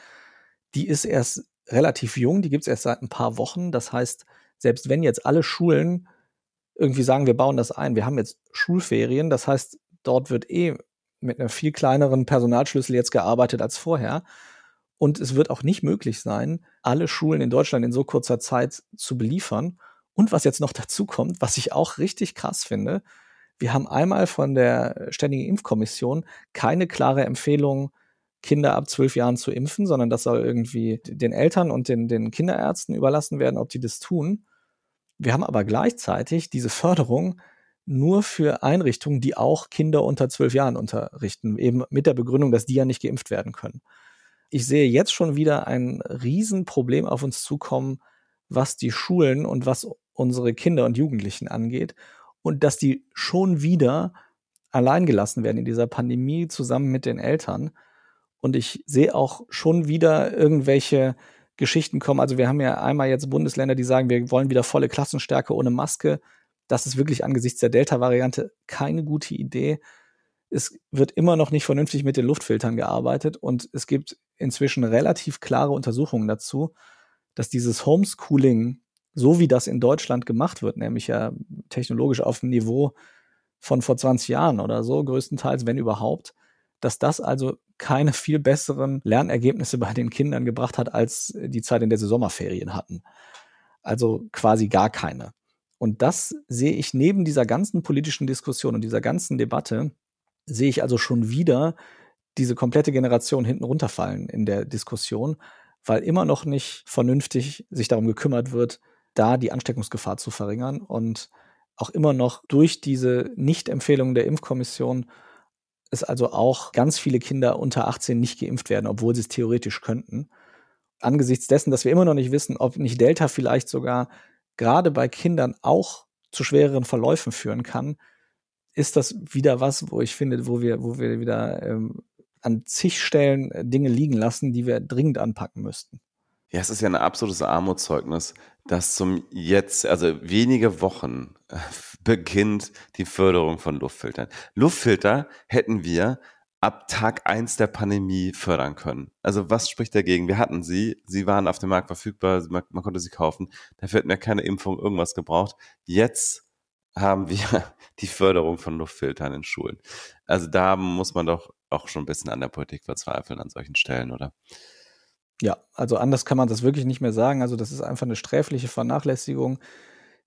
Die ist erst relativ jung, die gibt es erst seit ein paar Wochen. Das heißt, selbst wenn jetzt alle Schulen irgendwie sagen, wir bauen das ein, wir haben jetzt Schulferien, das heißt, dort wird eh mit einem viel kleineren Personalschlüssel jetzt gearbeitet als vorher. Und es wird auch nicht möglich sein, alle Schulen in Deutschland in so kurzer Zeit zu beliefern. Und was jetzt noch dazu kommt, was ich auch richtig krass finde, wir haben einmal von der Ständigen Impfkommission keine klare Empfehlung, Kinder ab zwölf Jahren zu impfen, sondern das soll irgendwie den Eltern und den, den Kinderärzten überlassen werden, ob die das tun. Wir haben aber gleichzeitig diese Förderung nur für Einrichtungen, die auch Kinder unter zwölf Jahren unterrichten, eben mit der Begründung, dass die ja nicht geimpft werden können. Ich sehe jetzt schon wieder ein Riesenproblem auf uns zukommen, was die Schulen und was unsere Kinder und Jugendlichen angeht und dass die schon wieder allein gelassen werden in dieser Pandemie zusammen mit den Eltern. Und ich sehe auch schon wieder irgendwelche Geschichten kommen. Also wir haben ja einmal jetzt Bundesländer, die sagen, wir wollen wieder volle Klassenstärke ohne Maske. Das ist wirklich angesichts der Delta-Variante keine gute Idee. Es wird immer noch nicht vernünftig mit den Luftfiltern gearbeitet und es gibt inzwischen relativ klare Untersuchungen dazu, dass dieses Homeschooling, so wie das in Deutschland gemacht wird, nämlich ja technologisch auf dem Niveau von vor 20 Jahren oder so, größtenteils, wenn überhaupt, dass das also keine viel besseren Lernergebnisse bei den Kindern gebracht hat, als die Zeit, in der sie Sommerferien hatten. Also quasi gar keine. Und das sehe ich neben dieser ganzen politischen Diskussion und dieser ganzen Debatte, sehe ich also schon wieder diese komplette Generation hinten runterfallen in der Diskussion, weil immer noch nicht vernünftig sich darum gekümmert wird, da die Ansteckungsgefahr zu verringern und auch immer noch durch diese Nichtempfehlungen der Impfkommission es also auch ganz viele Kinder unter 18 nicht geimpft werden, obwohl sie es theoretisch könnten. Angesichts dessen, dass wir immer noch nicht wissen, ob nicht Delta vielleicht sogar gerade bei Kindern auch zu schwereren Verläufen führen kann, ist das wieder was, wo ich finde, wo wir, wo wir wieder ähm, an zig Stellen äh, Dinge liegen lassen, die wir dringend anpacken müssten. Ja, es ist ja ein absolutes Armutszeugnis, dass zum jetzt, also wenige Wochen äh, beginnt die Förderung von Luftfiltern. Luftfilter hätten wir ab Tag eins der Pandemie fördern können. Also was spricht dagegen? Wir hatten sie, sie waren auf dem Markt verfügbar, man, man konnte sie kaufen. Dafür hätten wir keine Impfung, irgendwas gebraucht. Jetzt haben wir die Förderung von Luftfiltern in Schulen. Also da muss man doch auch schon ein bisschen an der Politik verzweifeln an solchen Stellen, oder? Ja, also anders kann man das wirklich nicht mehr sagen. Also das ist einfach eine sträfliche Vernachlässigung.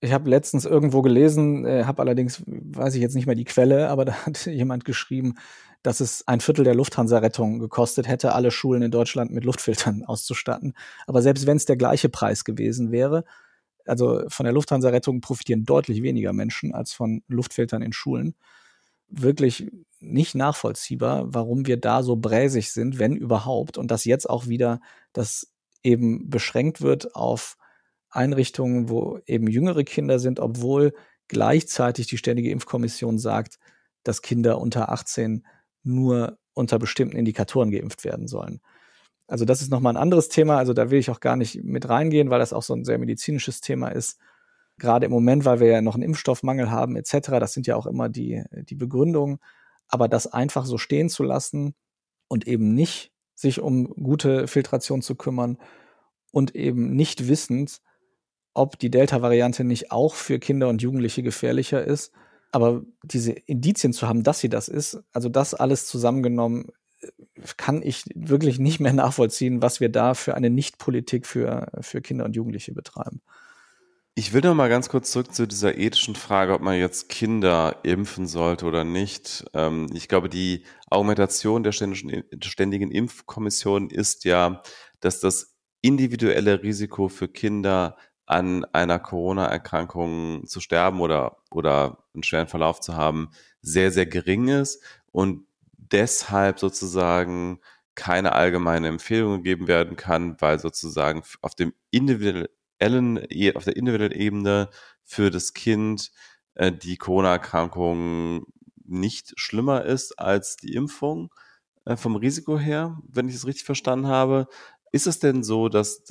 Ich habe letztens irgendwo gelesen, äh, habe allerdings, weiß ich jetzt nicht mehr die Quelle, aber da hat jemand geschrieben, dass es ein Viertel der Lufthansa-Rettung gekostet hätte, alle Schulen in Deutschland mit Luftfiltern auszustatten. Aber selbst wenn es der gleiche Preis gewesen wäre, also von der Lufthansa-Rettung profitieren deutlich weniger Menschen als von Luftfiltern in Schulen. Wirklich nicht nachvollziehbar, warum wir da so bräsig sind, wenn überhaupt. Und dass jetzt auch wieder das eben beschränkt wird auf Einrichtungen, wo eben jüngere Kinder sind, obwohl gleichzeitig die Ständige Impfkommission sagt, dass Kinder unter 18 nur unter bestimmten Indikatoren geimpft werden sollen. Also das ist nochmal ein anderes Thema. Also da will ich auch gar nicht mit reingehen, weil das auch so ein sehr medizinisches Thema ist. Gerade im Moment, weil wir ja noch einen Impfstoffmangel haben etc. Das sind ja auch immer die, die Begründungen. Aber das einfach so stehen zu lassen und eben nicht sich um gute Filtration zu kümmern und eben nicht wissend, ob die Delta-Variante nicht auch für Kinder und Jugendliche gefährlicher ist, aber diese Indizien zu haben, dass sie das ist, also das alles zusammengenommen, kann ich wirklich nicht mehr nachvollziehen, was wir da für eine Nichtpolitik für, für Kinder und Jugendliche betreiben. Ich will noch mal ganz kurz zurück zu dieser ethischen Frage, ob man jetzt Kinder impfen sollte oder nicht. Ähm, ich glaube, die Argumentation der Ständigen Impfkommission ist ja, dass das individuelle Risiko für Kinder an einer Corona-Erkrankung zu sterben oder, oder einen schweren Verlauf zu haben, sehr, sehr gering ist und deshalb sozusagen keine allgemeine Empfehlung gegeben werden kann, weil sozusagen auf dem individuellen, auf der individuellen Ebene für das Kind äh, die Corona-Erkrankung nicht schlimmer ist als die Impfung äh, vom Risiko her, wenn ich es richtig verstanden habe. Ist es denn so, dass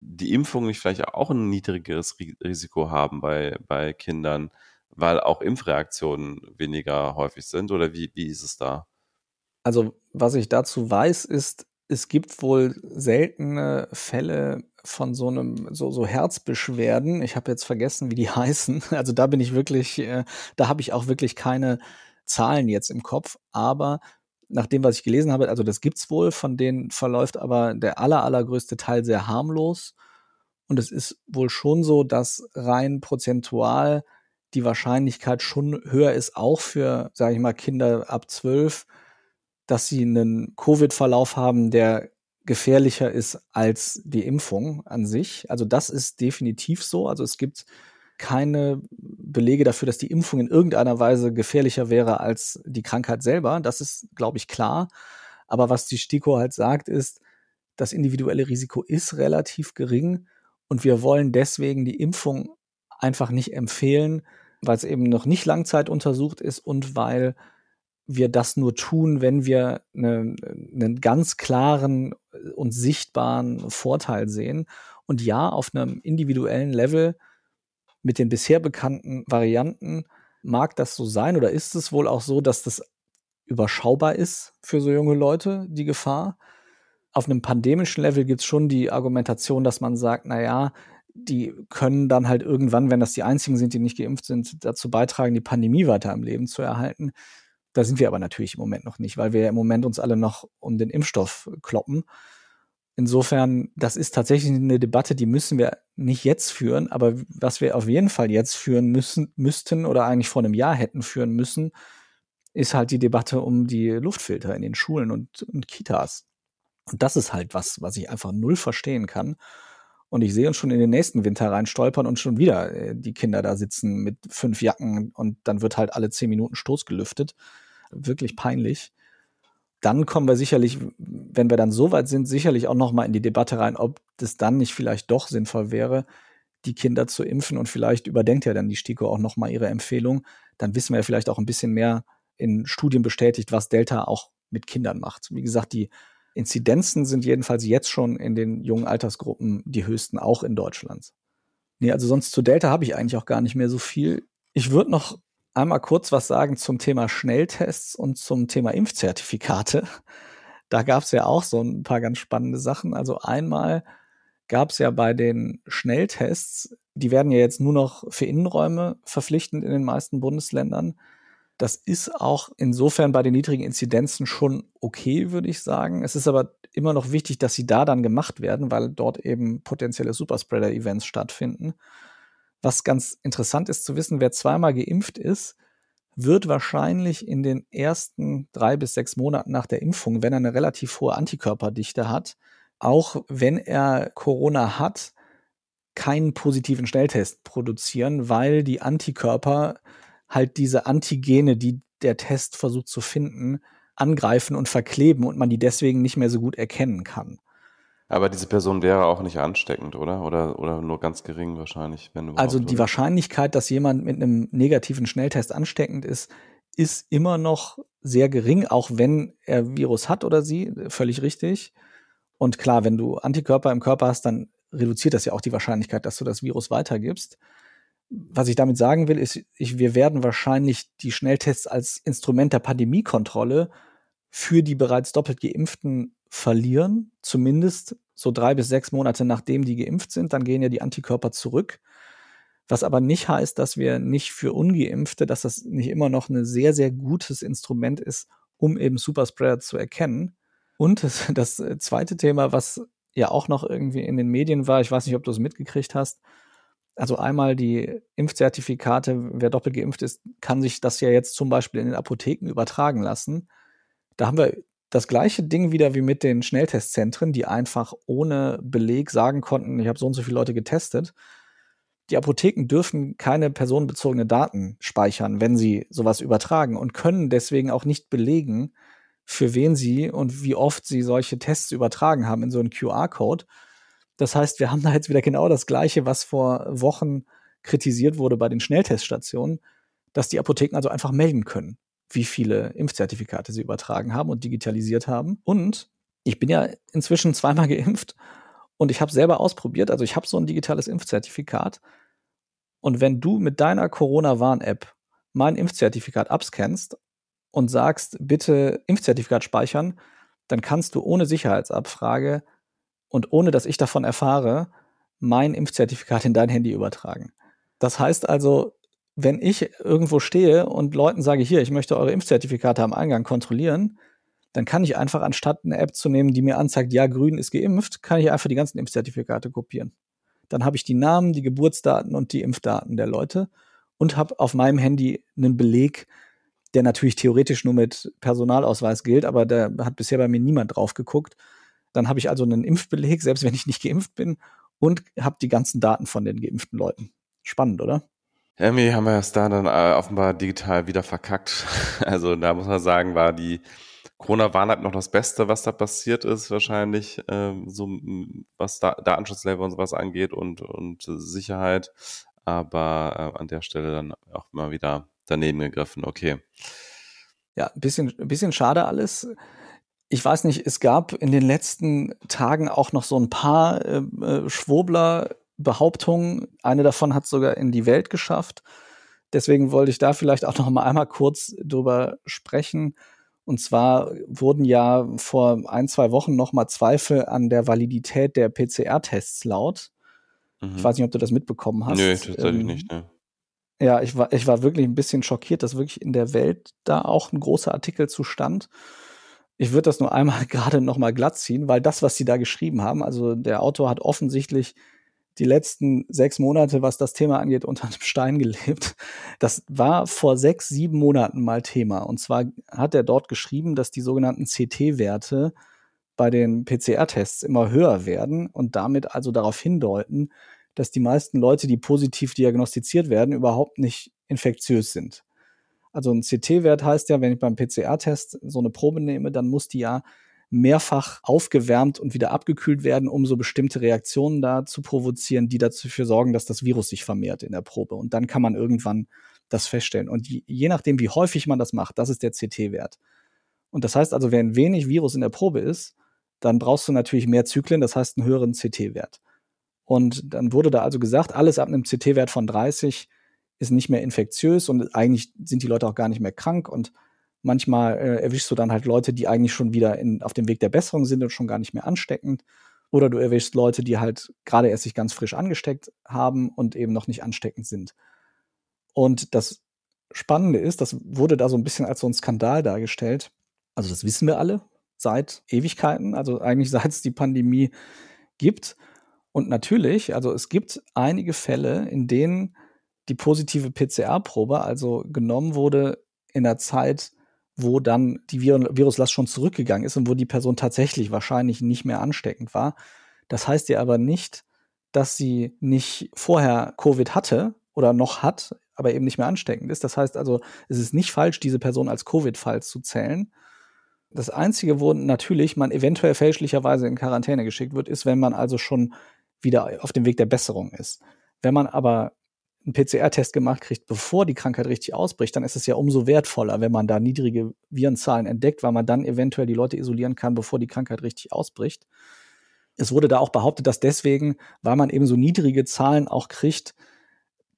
die Impfung nicht vielleicht auch ein niedrigeres Risiko haben bei, bei Kindern, weil auch Impfreaktionen weniger häufig sind? Oder wie, wie ist es da? Also, was ich dazu weiß, ist, es gibt wohl seltene Fälle von so einem so so Herzbeschwerden. Ich habe jetzt vergessen, wie die heißen. Also da bin ich wirklich, äh, da habe ich auch wirklich keine Zahlen jetzt im Kopf. Aber nach dem, was ich gelesen habe, also das gibt's wohl, von denen verläuft aber der aller allergrößte Teil sehr harmlos. Und es ist wohl schon so, dass rein prozentual die Wahrscheinlichkeit schon höher ist, auch für, sage ich mal, Kinder ab zwölf, dass sie einen Covid-Verlauf haben, der gefährlicher ist als die Impfung an sich. Also das ist definitiv so. Also es gibt keine Belege dafür, dass die Impfung in irgendeiner Weise gefährlicher wäre als die Krankheit selber. Das ist, glaube ich, klar. Aber was die STIKO halt sagt, ist, das individuelle Risiko ist relativ gering und wir wollen deswegen die Impfung einfach nicht empfehlen, weil es eben noch nicht Langzeit untersucht ist und weil wir das nur tun, wenn wir eine, einen ganz klaren und sichtbaren Vorteil sehen. Und ja, auf einem individuellen Level mit den bisher bekannten Varianten mag das so sein oder ist es wohl auch so, dass das überschaubar ist für so junge Leute, die Gefahr. Auf einem pandemischen Level gibt es schon die Argumentation, dass man sagt, na ja, die können dann halt irgendwann, wenn das die einzigen sind, die nicht geimpft sind, dazu beitragen, die Pandemie weiter am Leben zu erhalten. Da sind wir aber natürlich im Moment noch nicht, weil wir im Moment uns alle noch um den Impfstoff kloppen. Insofern, das ist tatsächlich eine Debatte, die müssen wir nicht jetzt führen, aber was wir auf jeden Fall jetzt führen müssen, müssten oder eigentlich vor einem Jahr hätten führen müssen, ist halt die Debatte um die Luftfilter in den Schulen und, und Kitas. Und das ist halt was, was ich einfach null verstehen kann. Und ich sehe uns schon in den nächsten Winter rein stolpern und schon wieder äh, die Kinder da sitzen mit fünf Jacken und dann wird halt alle zehn Minuten Stoß gelüftet wirklich peinlich. Dann kommen wir sicherlich, wenn wir dann so weit sind, sicherlich auch noch mal in die Debatte rein, ob das dann nicht vielleicht doch sinnvoll wäre, die Kinder zu impfen und vielleicht überdenkt ja dann die STIKO auch noch mal ihre Empfehlung. Dann wissen wir ja vielleicht auch ein bisschen mehr in Studien bestätigt, was Delta auch mit Kindern macht. Wie gesagt, die Inzidenzen sind jedenfalls jetzt schon in den jungen Altersgruppen die höchsten, auch in Deutschland. Nee, also sonst zu Delta habe ich eigentlich auch gar nicht mehr so viel. Ich würde noch einmal kurz was sagen zum Thema Schnelltests und zum Thema Impfzertifikate. Da gab es ja auch so ein paar ganz spannende Sachen. Also einmal gab es ja bei den Schnelltests, die werden ja jetzt nur noch für Innenräume verpflichtend in den meisten Bundesländern. Das ist auch insofern bei den niedrigen Inzidenzen schon okay, würde ich sagen. Es ist aber immer noch wichtig, dass sie da dann gemacht werden, weil dort eben potenzielle Superspreader-Events stattfinden. Was ganz interessant ist zu wissen, wer zweimal geimpft ist, wird wahrscheinlich in den ersten drei bis sechs Monaten nach der Impfung, wenn er eine relativ hohe Antikörperdichte hat, auch wenn er Corona hat, keinen positiven Schnelltest produzieren, weil die Antikörper halt diese Antigene, die der Test versucht zu finden, angreifen und verkleben und man die deswegen nicht mehr so gut erkennen kann. Aber diese Person wäre auch nicht ansteckend, oder? Oder, oder nur ganz gering wahrscheinlich, wenn du Also die Wahrscheinlichkeit, dass jemand mit einem negativen Schnelltest ansteckend ist, ist immer noch sehr gering, auch wenn er Virus hat oder sie, völlig richtig. Und klar, wenn du Antikörper im Körper hast, dann reduziert das ja auch die Wahrscheinlichkeit, dass du das Virus weitergibst. Was ich damit sagen will, ist, ich, wir werden wahrscheinlich die Schnelltests als Instrument der Pandemiekontrolle für die bereits doppelt geimpften verlieren, zumindest so drei bis sechs Monate nachdem die geimpft sind, dann gehen ja die Antikörper zurück. Was aber nicht heißt, dass wir nicht für Ungeimpfte, dass das nicht immer noch ein sehr, sehr gutes Instrument ist, um eben Superspreader zu erkennen. Und das, das zweite Thema, was ja auch noch irgendwie in den Medien war, ich weiß nicht, ob du es mitgekriegt hast, also einmal die Impfzertifikate, wer doppelt geimpft ist, kann sich das ja jetzt zum Beispiel in den Apotheken übertragen lassen. Da haben wir das gleiche Ding wieder wie mit den Schnelltestzentren, die einfach ohne Beleg sagen konnten, ich habe so und so viele Leute getestet. Die Apotheken dürfen keine personenbezogene Daten speichern, wenn sie sowas übertragen und können deswegen auch nicht belegen, für wen sie und wie oft sie solche Tests übertragen haben in so einen QR-Code. Das heißt, wir haben da jetzt wieder genau das Gleiche, was vor Wochen kritisiert wurde bei den Schnellteststationen, dass die Apotheken also einfach melden können wie viele Impfzertifikate sie übertragen haben und digitalisiert haben. Und ich bin ja inzwischen zweimal geimpft Und ich habe selber ausprobiert, also ich habe so ein digitales Impfzertifikat. Und wenn du mit deiner Corona-Warn-App mein Impfzertifikat abscannst und sagst, bitte Impfzertifikat speichern, dann kannst du ohne Sicherheitsabfrage und ohne dass ich davon erfahre, mein Impfzertifikat in dein Handy übertragen. Das heißt also, wenn ich irgendwo stehe und Leuten sage, hier, ich möchte eure Impfzertifikate am Eingang kontrollieren, dann kann ich einfach, anstatt eine App zu nehmen, die mir anzeigt, ja, grün ist geimpft, kann ich einfach die ganzen Impfzertifikate kopieren. Dann habe ich die Namen, die Geburtsdaten und die Impfdaten der Leute und habe auf meinem Handy einen Beleg, der natürlich theoretisch nur mit Personalausweis gilt, aber da hat bisher bei mir niemand drauf geguckt. Dann habe ich also einen Impfbeleg, selbst wenn ich nicht geimpft bin, und habe die ganzen Daten von den geimpften Leuten. Spannend, oder? Irgendwie haben wir es da dann äh, offenbar digital wieder verkackt. Also da muss man sagen, war die Corona-Warn-App noch das Beste, was da passiert ist, wahrscheinlich, ähm, so was da Datenschutzlevel und sowas angeht und, und Sicherheit. Aber äh, an der Stelle dann auch mal wieder daneben gegriffen. Okay. Ja, ein bisschen, ein bisschen schade alles. Ich weiß nicht, es gab in den letzten Tagen auch noch so ein paar äh, äh Schwobler-Behauptungen. Eine davon hat sogar in die Welt geschafft. Deswegen wollte ich da vielleicht auch noch mal einmal kurz drüber sprechen. Und zwar wurden ja vor ein, zwei Wochen noch mal Zweifel an der Validität der PCR-Tests laut. Mhm. Ich weiß nicht, ob du das mitbekommen hast. Nö, tatsächlich ähm, nicht. Ne. Ja, ich war, ich war wirklich ein bisschen schockiert, dass wirklich in der Welt da auch ein großer Artikel zu stand. Ich würde das nur einmal gerade noch mal glatt ziehen, weil das, was sie da geschrieben haben, also der Autor hat offensichtlich die letzten sechs Monate, was das Thema angeht, unter einem Stein gelebt. Das war vor sechs, sieben Monaten mal Thema. Und zwar hat er dort geschrieben, dass die sogenannten CT-Werte bei den PCR-Tests immer höher werden und damit also darauf hindeuten, dass die meisten Leute, die positiv diagnostiziert werden, überhaupt nicht infektiös sind. Also ein CT-Wert heißt ja, wenn ich beim PCR-Test so eine Probe nehme, dann muss die ja mehrfach aufgewärmt und wieder abgekühlt werden, um so bestimmte Reaktionen da zu provozieren, die dafür sorgen, dass das Virus sich vermehrt in der Probe. Und dann kann man irgendwann das feststellen. Und je, je nachdem, wie häufig man das macht, das ist der CT-Wert. Und das heißt also, wenn wenig Virus in der Probe ist, dann brauchst du natürlich mehr Zyklen, das heißt einen höheren CT-Wert. Und dann wurde da also gesagt, alles ab einem CT-Wert von 30 ist nicht mehr infektiös und eigentlich sind die Leute auch gar nicht mehr krank und manchmal äh, erwischst du dann halt Leute, die eigentlich schon wieder in, auf dem Weg der Besserung sind und schon gar nicht mehr ansteckend. Oder du erwischst Leute, die halt gerade erst sich ganz frisch angesteckt haben und eben noch nicht ansteckend sind. Und das Spannende ist, das wurde da so ein bisschen als so ein Skandal dargestellt. Also das wissen wir alle seit Ewigkeiten, also eigentlich seit es die Pandemie gibt. Und natürlich, also es gibt einige Fälle, in denen die positive PCR-Probe also genommen wurde in der Zeit, wo dann die Vir Viruslast schon zurückgegangen ist und wo die Person tatsächlich wahrscheinlich nicht mehr ansteckend war. Das heißt ja aber nicht, dass sie nicht vorher Covid hatte oder noch hat, aber eben nicht mehr ansteckend ist. Das heißt also, es ist nicht falsch, diese Person als Covid-Fall zu zählen. Das Einzige, wo natürlich man eventuell fälschlicherweise in Quarantäne geschickt wird, ist, wenn man also schon wieder auf dem Weg der Besserung ist. Wenn man aber einen PCR-Test gemacht kriegt, bevor die Krankheit richtig ausbricht, dann ist es ja umso wertvoller, wenn man da niedrige Virenzahlen entdeckt, weil man dann eventuell die Leute isolieren kann, bevor die Krankheit richtig ausbricht. Es wurde da auch behauptet, dass deswegen, weil man eben so niedrige Zahlen auch kriegt,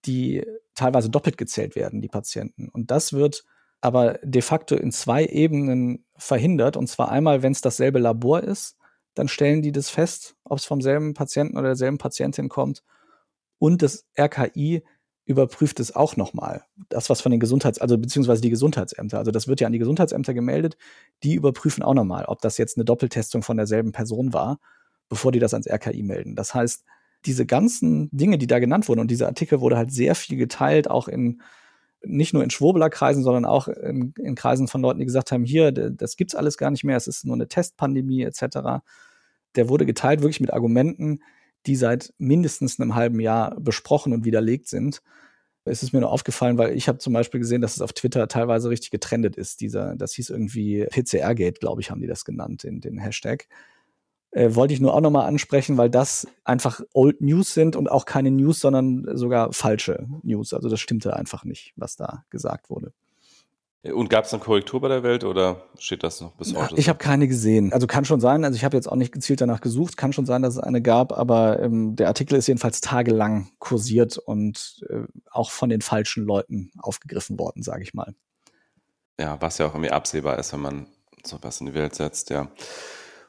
die teilweise doppelt gezählt werden, die Patienten. Und das wird aber de facto in zwei Ebenen verhindert. Und zwar einmal, wenn es dasselbe Labor ist, dann stellen die das fest, ob es vom selben Patienten oder derselben Patientin kommt. Und das RKI überprüft es auch nochmal. Das, was von den Gesundheits-, also beziehungsweise die Gesundheitsämter, also das wird ja an die Gesundheitsämter gemeldet, die überprüfen auch nochmal, ob das jetzt eine Doppeltestung von derselben Person war, bevor die das ans RKI melden. Das heißt, diese ganzen Dinge, die da genannt wurden, und dieser Artikel wurde halt sehr viel geteilt, auch in nicht nur in Schwurbler-Kreisen, sondern auch in, in, Kreisen von Leuten, die gesagt haben, hier, das gibt's alles gar nicht mehr, es ist nur eine Testpandemie etc. Der wurde geteilt wirklich mit Argumenten, die seit mindestens einem halben Jahr besprochen und widerlegt sind. Es ist mir nur aufgefallen, weil ich habe zum Beispiel gesehen, dass es auf Twitter teilweise richtig getrendet ist. Dieser, das hieß irgendwie PCR-Gate, glaube ich, haben die das genannt, in den Hashtag. Äh, wollte ich nur auch nochmal ansprechen, weil das einfach Old News sind und auch keine News, sondern sogar falsche News. Also das stimmte einfach nicht, was da gesagt wurde. Und gab es eine Korrektur bei der Welt oder steht das noch bis heute? Ich habe keine gesehen. Also kann schon sein, also ich habe jetzt auch nicht gezielt danach gesucht, kann schon sein, dass es eine gab, aber ähm, der Artikel ist jedenfalls tagelang kursiert und äh, auch von den falschen Leuten aufgegriffen worden, sage ich mal. Ja, was ja auch irgendwie absehbar ist, wenn man so was in die Welt setzt, ja.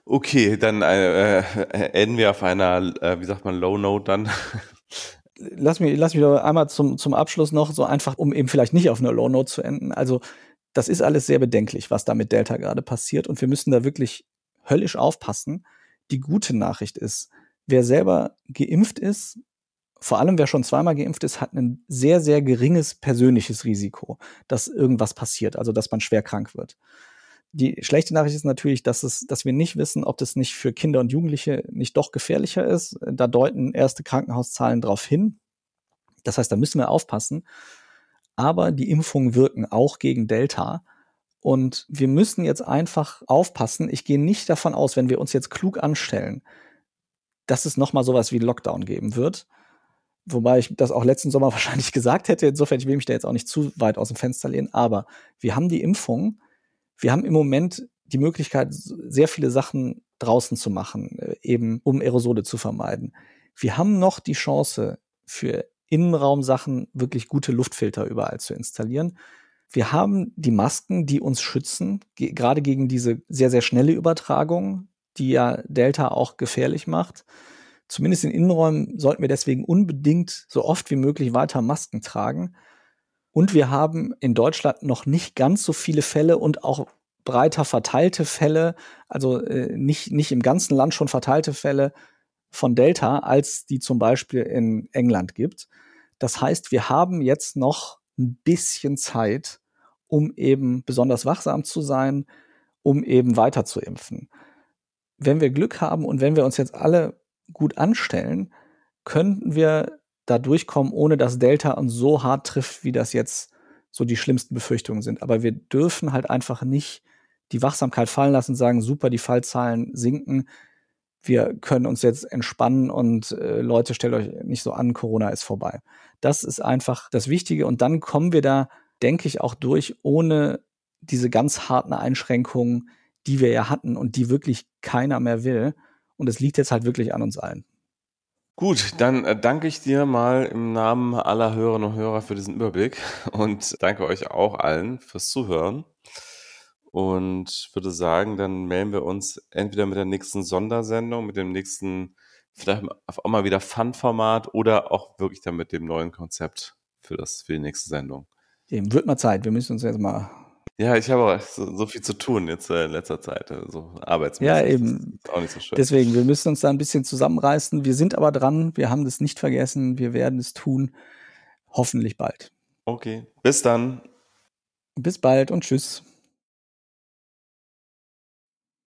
Okay, dann äh, äh, enden wir auf einer, äh, wie sagt man, Low Note dann. lass mich, lass mich einmal zum, zum Abschluss noch so einfach, um eben vielleicht nicht auf einer Low Note zu enden. Also, das ist alles sehr bedenklich, was da mit Delta gerade passiert. Und wir müssen da wirklich höllisch aufpassen. Die gute Nachricht ist, wer selber geimpft ist, vor allem wer schon zweimal geimpft ist, hat ein sehr, sehr geringes persönliches Risiko, dass irgendwas passiert, also dass man schwer krank wird. Die schlechte Nachricht ist natürlich, dass es, dass wir nicht wissen, ob das nicht für Kinder und Jugendliche nicht doch gefährlicher ist. Da deuten erste Krankenhauszahlen darauf hin. Das heißt, da müssen wir aufpassen. Aber die Impfungen wirken auch gegen Delta. Und wir müssen jetzt einfach aufpassen. Ich gehe nicht davon aus, wenn wir uns jetzt klug anstellen, dass es nochmal sowas wie Lockdown geben wird. Wobei ich das auch letzten Sommer wahrscheinlich gesagt hätte. Insofern, ich will mich da jetzt auch nicht zu weit aus dem Fenster lehnen. Aber wir haben die Impfung wir haben im Moment die Möglichkeit, sehr viele Sachen draußen zu machen, äh, eben um Aerosole zu vermeiden. Wir haben noch die Chance, für Innenraumsachen wirklich gute Luftfilter überall zu installieren. Wir haben die Masken, die uns schützen, ge gerade gegen diese sehr, sehr schnelle Übertragung, die ja Delta auch gefährlich macht. Zumindest in Innenräumen sollten wir deswegen unbedingt so oft wie möglich weiter Masken tragen. Und wir haben in Deutschland noch nicht ganz so viele Fälle und auch breiter verteilte Fälle, also äh, nicht, nicht im ganzen Land schon verteilte Fälle von Delta, als die zum Beispiel in England gibt. Das heißt, wir haben jetzt noch ein bisschen Zeit, um eben besonders wachsam zu sein, um eben weiter zu impfen. Wenn wir Glück haben und wenn wir uns jetzt alle gut anstellen, könnten wir da durchkommen, ohne dass Delta uns so hart trifft, wie das jetzt so die schlimmsten Befürchtungen sind. Aber wir dürfen halt einfach nicht die Wachsamkeit fallen lassen, sagen, super, die Fallzahlen sinken. Wir können uns jetzt entspannen und äh, Leute, stellt euch nicht so an, Corona ist vorbei. Das ist einfach das Wichtige. Und dann kommen wir da, denke ich, auch durch, ohne diese ganz harten Einschränkungen, die wir ja hatten und die wirklich keiner mehr will. Und es liegt jetzt halt wirklich an uns allen. Gut, dann äh, danke ich dir mal im Namen aller Hörerinnen und Hörer für diesen Überblick und danke euch auch allen fürs Zuhören. Und würde sagen, dann melden wir uns entweder mit der nächsten Sondersendung, mit dem nächsten, vielleicht auch mal wieder Fun-Format oder auch wirklich dann mit dem neuen Konzept für das, für die nächste Sendung. Eben, wird mal Zeit. Wir müssen uns jetzt mal ja, ich habe auch so, so, viel zu tun jetzt äh, in letzter Zeit, so also arbeitsmäßig. Ja, eben. auch nicht so schön. Deswegen, wir müssen uns da ein bisschen zusammenreißen. Wir sind aber dran. Wir haben das nicht vergessen. Wir werden es tun. Hoffentlich bald. Okay. Bis dann. Bis bald und tschüss.